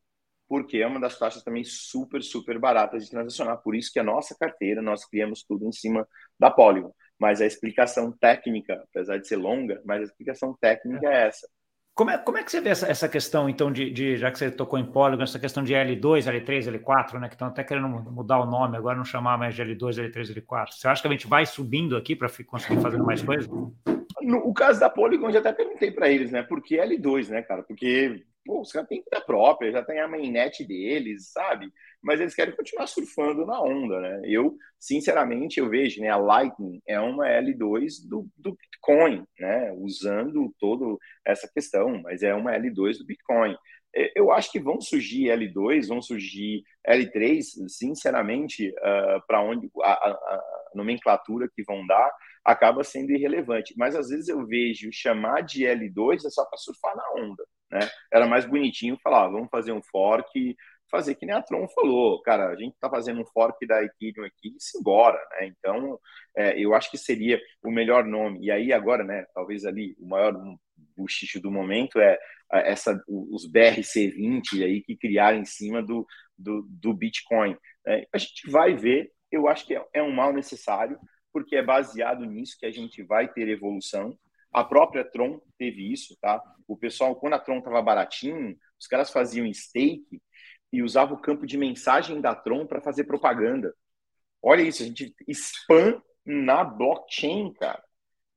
porque é uma das taxas também super, super baratas de transacionar. Por isso que a nossa carteira, nós criamos tudo em cima da Polygon. Mas a explicação técnica, apesar de ser longa, mas a explicação técnica é essa. Como é, como é que você vê essa, essa questão, então, de, de, já que você tocou em Polygon, essa questão de L2, L3, L4, né? Que estão até querendo mudar o nome, agora não chamar mais de L2, L3, L4. Você acha que a gente vai subindo aqui para conseguir fazer mais coisas? No o caso da Polygon, já até perguntei para eles, né? Por que L2, né, cara? Porque pô, os caras têm vida própria, já tem a mainnet deles, sabe? Mas eles querem continuar surfando na onda, né? Eu, sinceramente, eu vejo, né? A Lightning é uma L2 do, do Bitcoin, né? Usando toda essa questão, mas é uma L2 do Bitcoin. É, eu acho que vão surgir L2, vão surgir L3, sinceramente, uh, ah, para onde a, a, a nomenclatura que vão dar acaba sendo irrelevante. Mas às vezes eu vejo chamar de L2 é só para surfar na onda. Né? Era mais bonitinho falar, vamos fazer um fork, fazer que nem a Tron falou, cara, a gente está fazendo um fork da Ethereum aqui e se embora, né? Então, é, eu acho que seria o melhor nome. E aí agora, né, talvez ali o maior buchicho do momento é essa os BRC20 aí que criaram em cima do, do, do Bitcoin. É, a gente vai ver, eu acho que é, é um mal necessário, porque é baseado nisso que a gente vai ter evolução. A própria Tron teve isso, tá? O pessoal, quando a Tron estava baratinho, os caras faziam stake e usavam o campo de mensagem da Tron para fazer propaganda. Olha isso, a gente spam na blockchain, cara.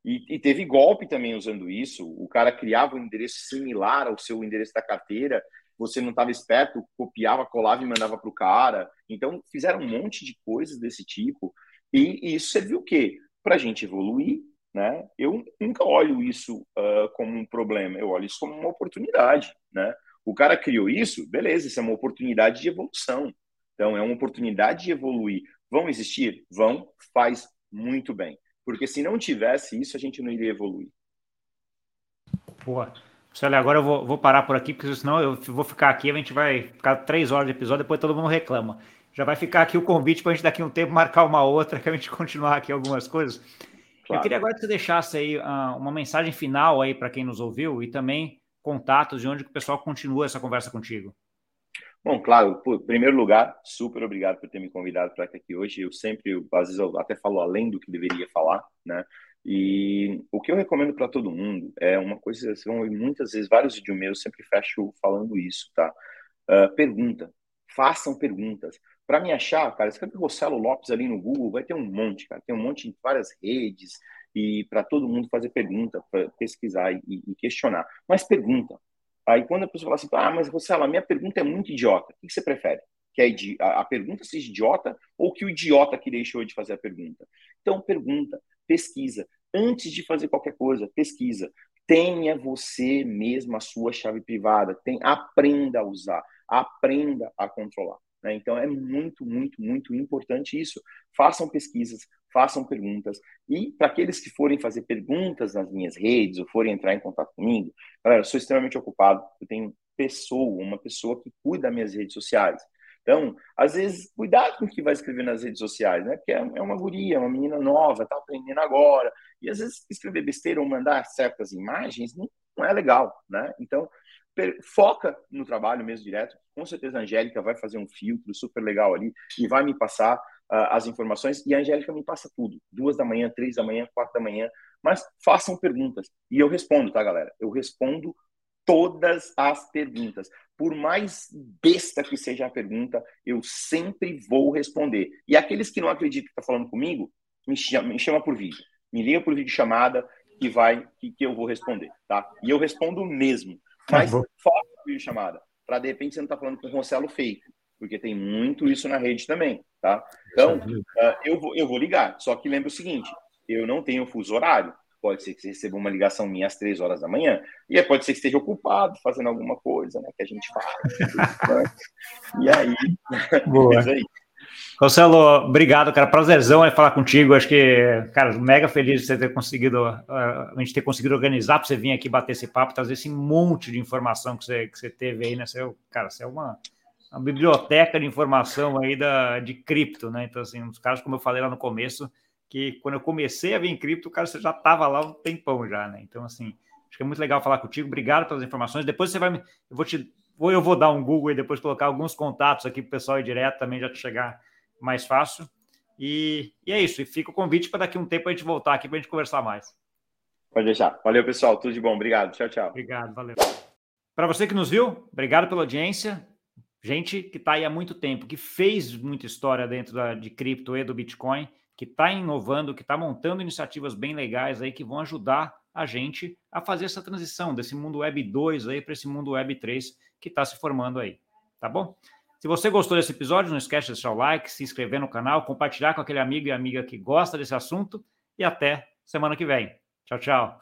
E, e, teve golpe também usando isso. O cara criava um endereço similar ao seu endereço da carteira, você não estava esperto, copiava, colava e mandava para o cara. Então, fizeram um monte de coisas desse tipo. E, e isso serviu o quê? Para a gente evoluir, né? Eu nunca olho isso uh, como um problema, eu olho isso como uma oportunidade. Né? O cara criou isso, beleza, isso é uma oportunidade de evolução. Então, é uma oportunidade de evoluir. Vão existir? Vão, faz muito bem. Porque se não tivesse isso, a gente não iria evoluir. Boa. Olha, agora eu vou, vou, parar por aqui, porque senão eu vou ficar aqui, a gente vai ficar três horas de episódio, depois todo mundo reclama. Já vai ficar aqui o convite para a gente daqui a um tempo marcar uma outra, que a gente continuar aqui algumas coisas. Claro. Eu queria agora que você deixasse aí uh, uma mensagem final aí para quem nos ouviu e também contatos de onde o pessoal continua essa conversa contigo. Bom, claro, em primeiro lugar, super obrigado por ter me convidado para estar aqui hoje. Eu sempre, às vezes, eu até falo além do que deveria falar, né? E o que eu recomendo para todo mundo é uma coisa, vocês vão ouvir muitas vezes, vários vídeos meus, sempre fecho falando isso, tá? Uh, pergunta, façam perguntas. Para me achar, cara, escreve Rossello Lopes ali no Google, vai ter um monte, cara. Tem um monte em várias redes e para todo mundo fazer pergunta, pesquisar e, e, questionar. Mas pergunta. Aí quando a pessoa fala assim, ah, mas Rossello, a minha pergunta é muito idiota. O que você prefere? Que a, a pergunta seja idiota ou que o idiota que deixou de fazer a pergunta? Então, pergunta, pesquisa. Antes de fazer qualquer coisa, pesquisa. Tenha você mesmo a sua chave privada. Tem, aprenda a usar, aprenda a controlar. Né? Então, é muito, muito, muito importante isso. Façam pesquisas, façam perguntas. E para aqueles que forem fazer perguntas nas minhas redes ou forem entrar em contato comigo, galera, eu sou extremamente ocupado. Eu tenho pessoa, uma pessoa que cuida das minhas redes sociais. Então, às vezes, cuidado com o que vai escrever nas redes sociais, né? Porque é, é uma guria, é uma menina nova, está aprendendo agora. E às vezes escrever besteira ou mandar certas imagens não, não é legal, né? Então, foca no trabalho mesmo direto. Com certeza a Angélica vai fazer um filtro super legal ali e vai me passar uh, as informações. E a Angélica me passa tudo: duas da manhã, três da manhã, quatro da manhã. Mas façam perguntas e eu respondo, tá, galera? Eu respondo todas as perguntas. Por mais besta que seja a pergunta, eu sempre vou responder. E aqueles que não acreditam que está falando comigo, me chama, me chama por vídeo. Me liga por vídeo chamada que vai que, que eu vou responder, tá? E eu respondo mesmo. Tá Mas fora a chamada, para de repente você não está falando com o Rossello fake, porque tem muito isso na rede também, tá? Então, uh, eu, vou, eu vou ligar, só que lembra o seguinte, eu não tenho fuso horário, pode ser que você receba uma ligação minha às três horas da manhã, e pode ser que esteja ocupado fazendo alguma coisa, né, que a gente faz. Né? e aí, Boa. aí. Marcelo, obrigado, cara. Prazerzão é falar contigo. Acho que, cara, mega feliz de você ter conseguido, uh, a gente ter conseguido organizar para você vir aqui bater esse papo, trazer esse monte de informação que você, que você teve aí, né? Você, é cara, você é uma, uma biblioteca de informação aí da, de cripto, né? Então, assim, uns caras, como eu falei lá no começo, que quando eu comecei a vir em cripto, cara, você já estava lá um tempão já, né? Então, assim, acho que é muito legal falar contigo. Obrigado pelas informações. Depois você vai me. Eu vou te. Ou eu vou dar um Google e depois colocar alguns contatos aqui para o pessoal ir direto também já te chegar mais fácil. E, e é isso. E fica o convite para daqui um tempo a gente voltar aqui para a gente conversar mais. Pode deixar. Valeu, pessoal. Tudo de bom. Obrigado. Tchau, tchau. Obrigado. Valeu. Para você que nos viu, obrigado pela audiência. Gente que está aí há muito tempo, que fez muita história dentro da, de cripto e do Bitcoin, que está inovando, que está montando iniciativas bem legais aí que vão ajudar a gente a fazer essa transição desse mundo Web 2 aí para esse mundo Web 3 que está se formando aí. Tá bom? Se você gostou desse episódio, não esquece de deixar o like, se inscrever no canal, compartilhar com aquele amigo e amiga que gosta desse assunto e até semana que vem. Tchau, tchau.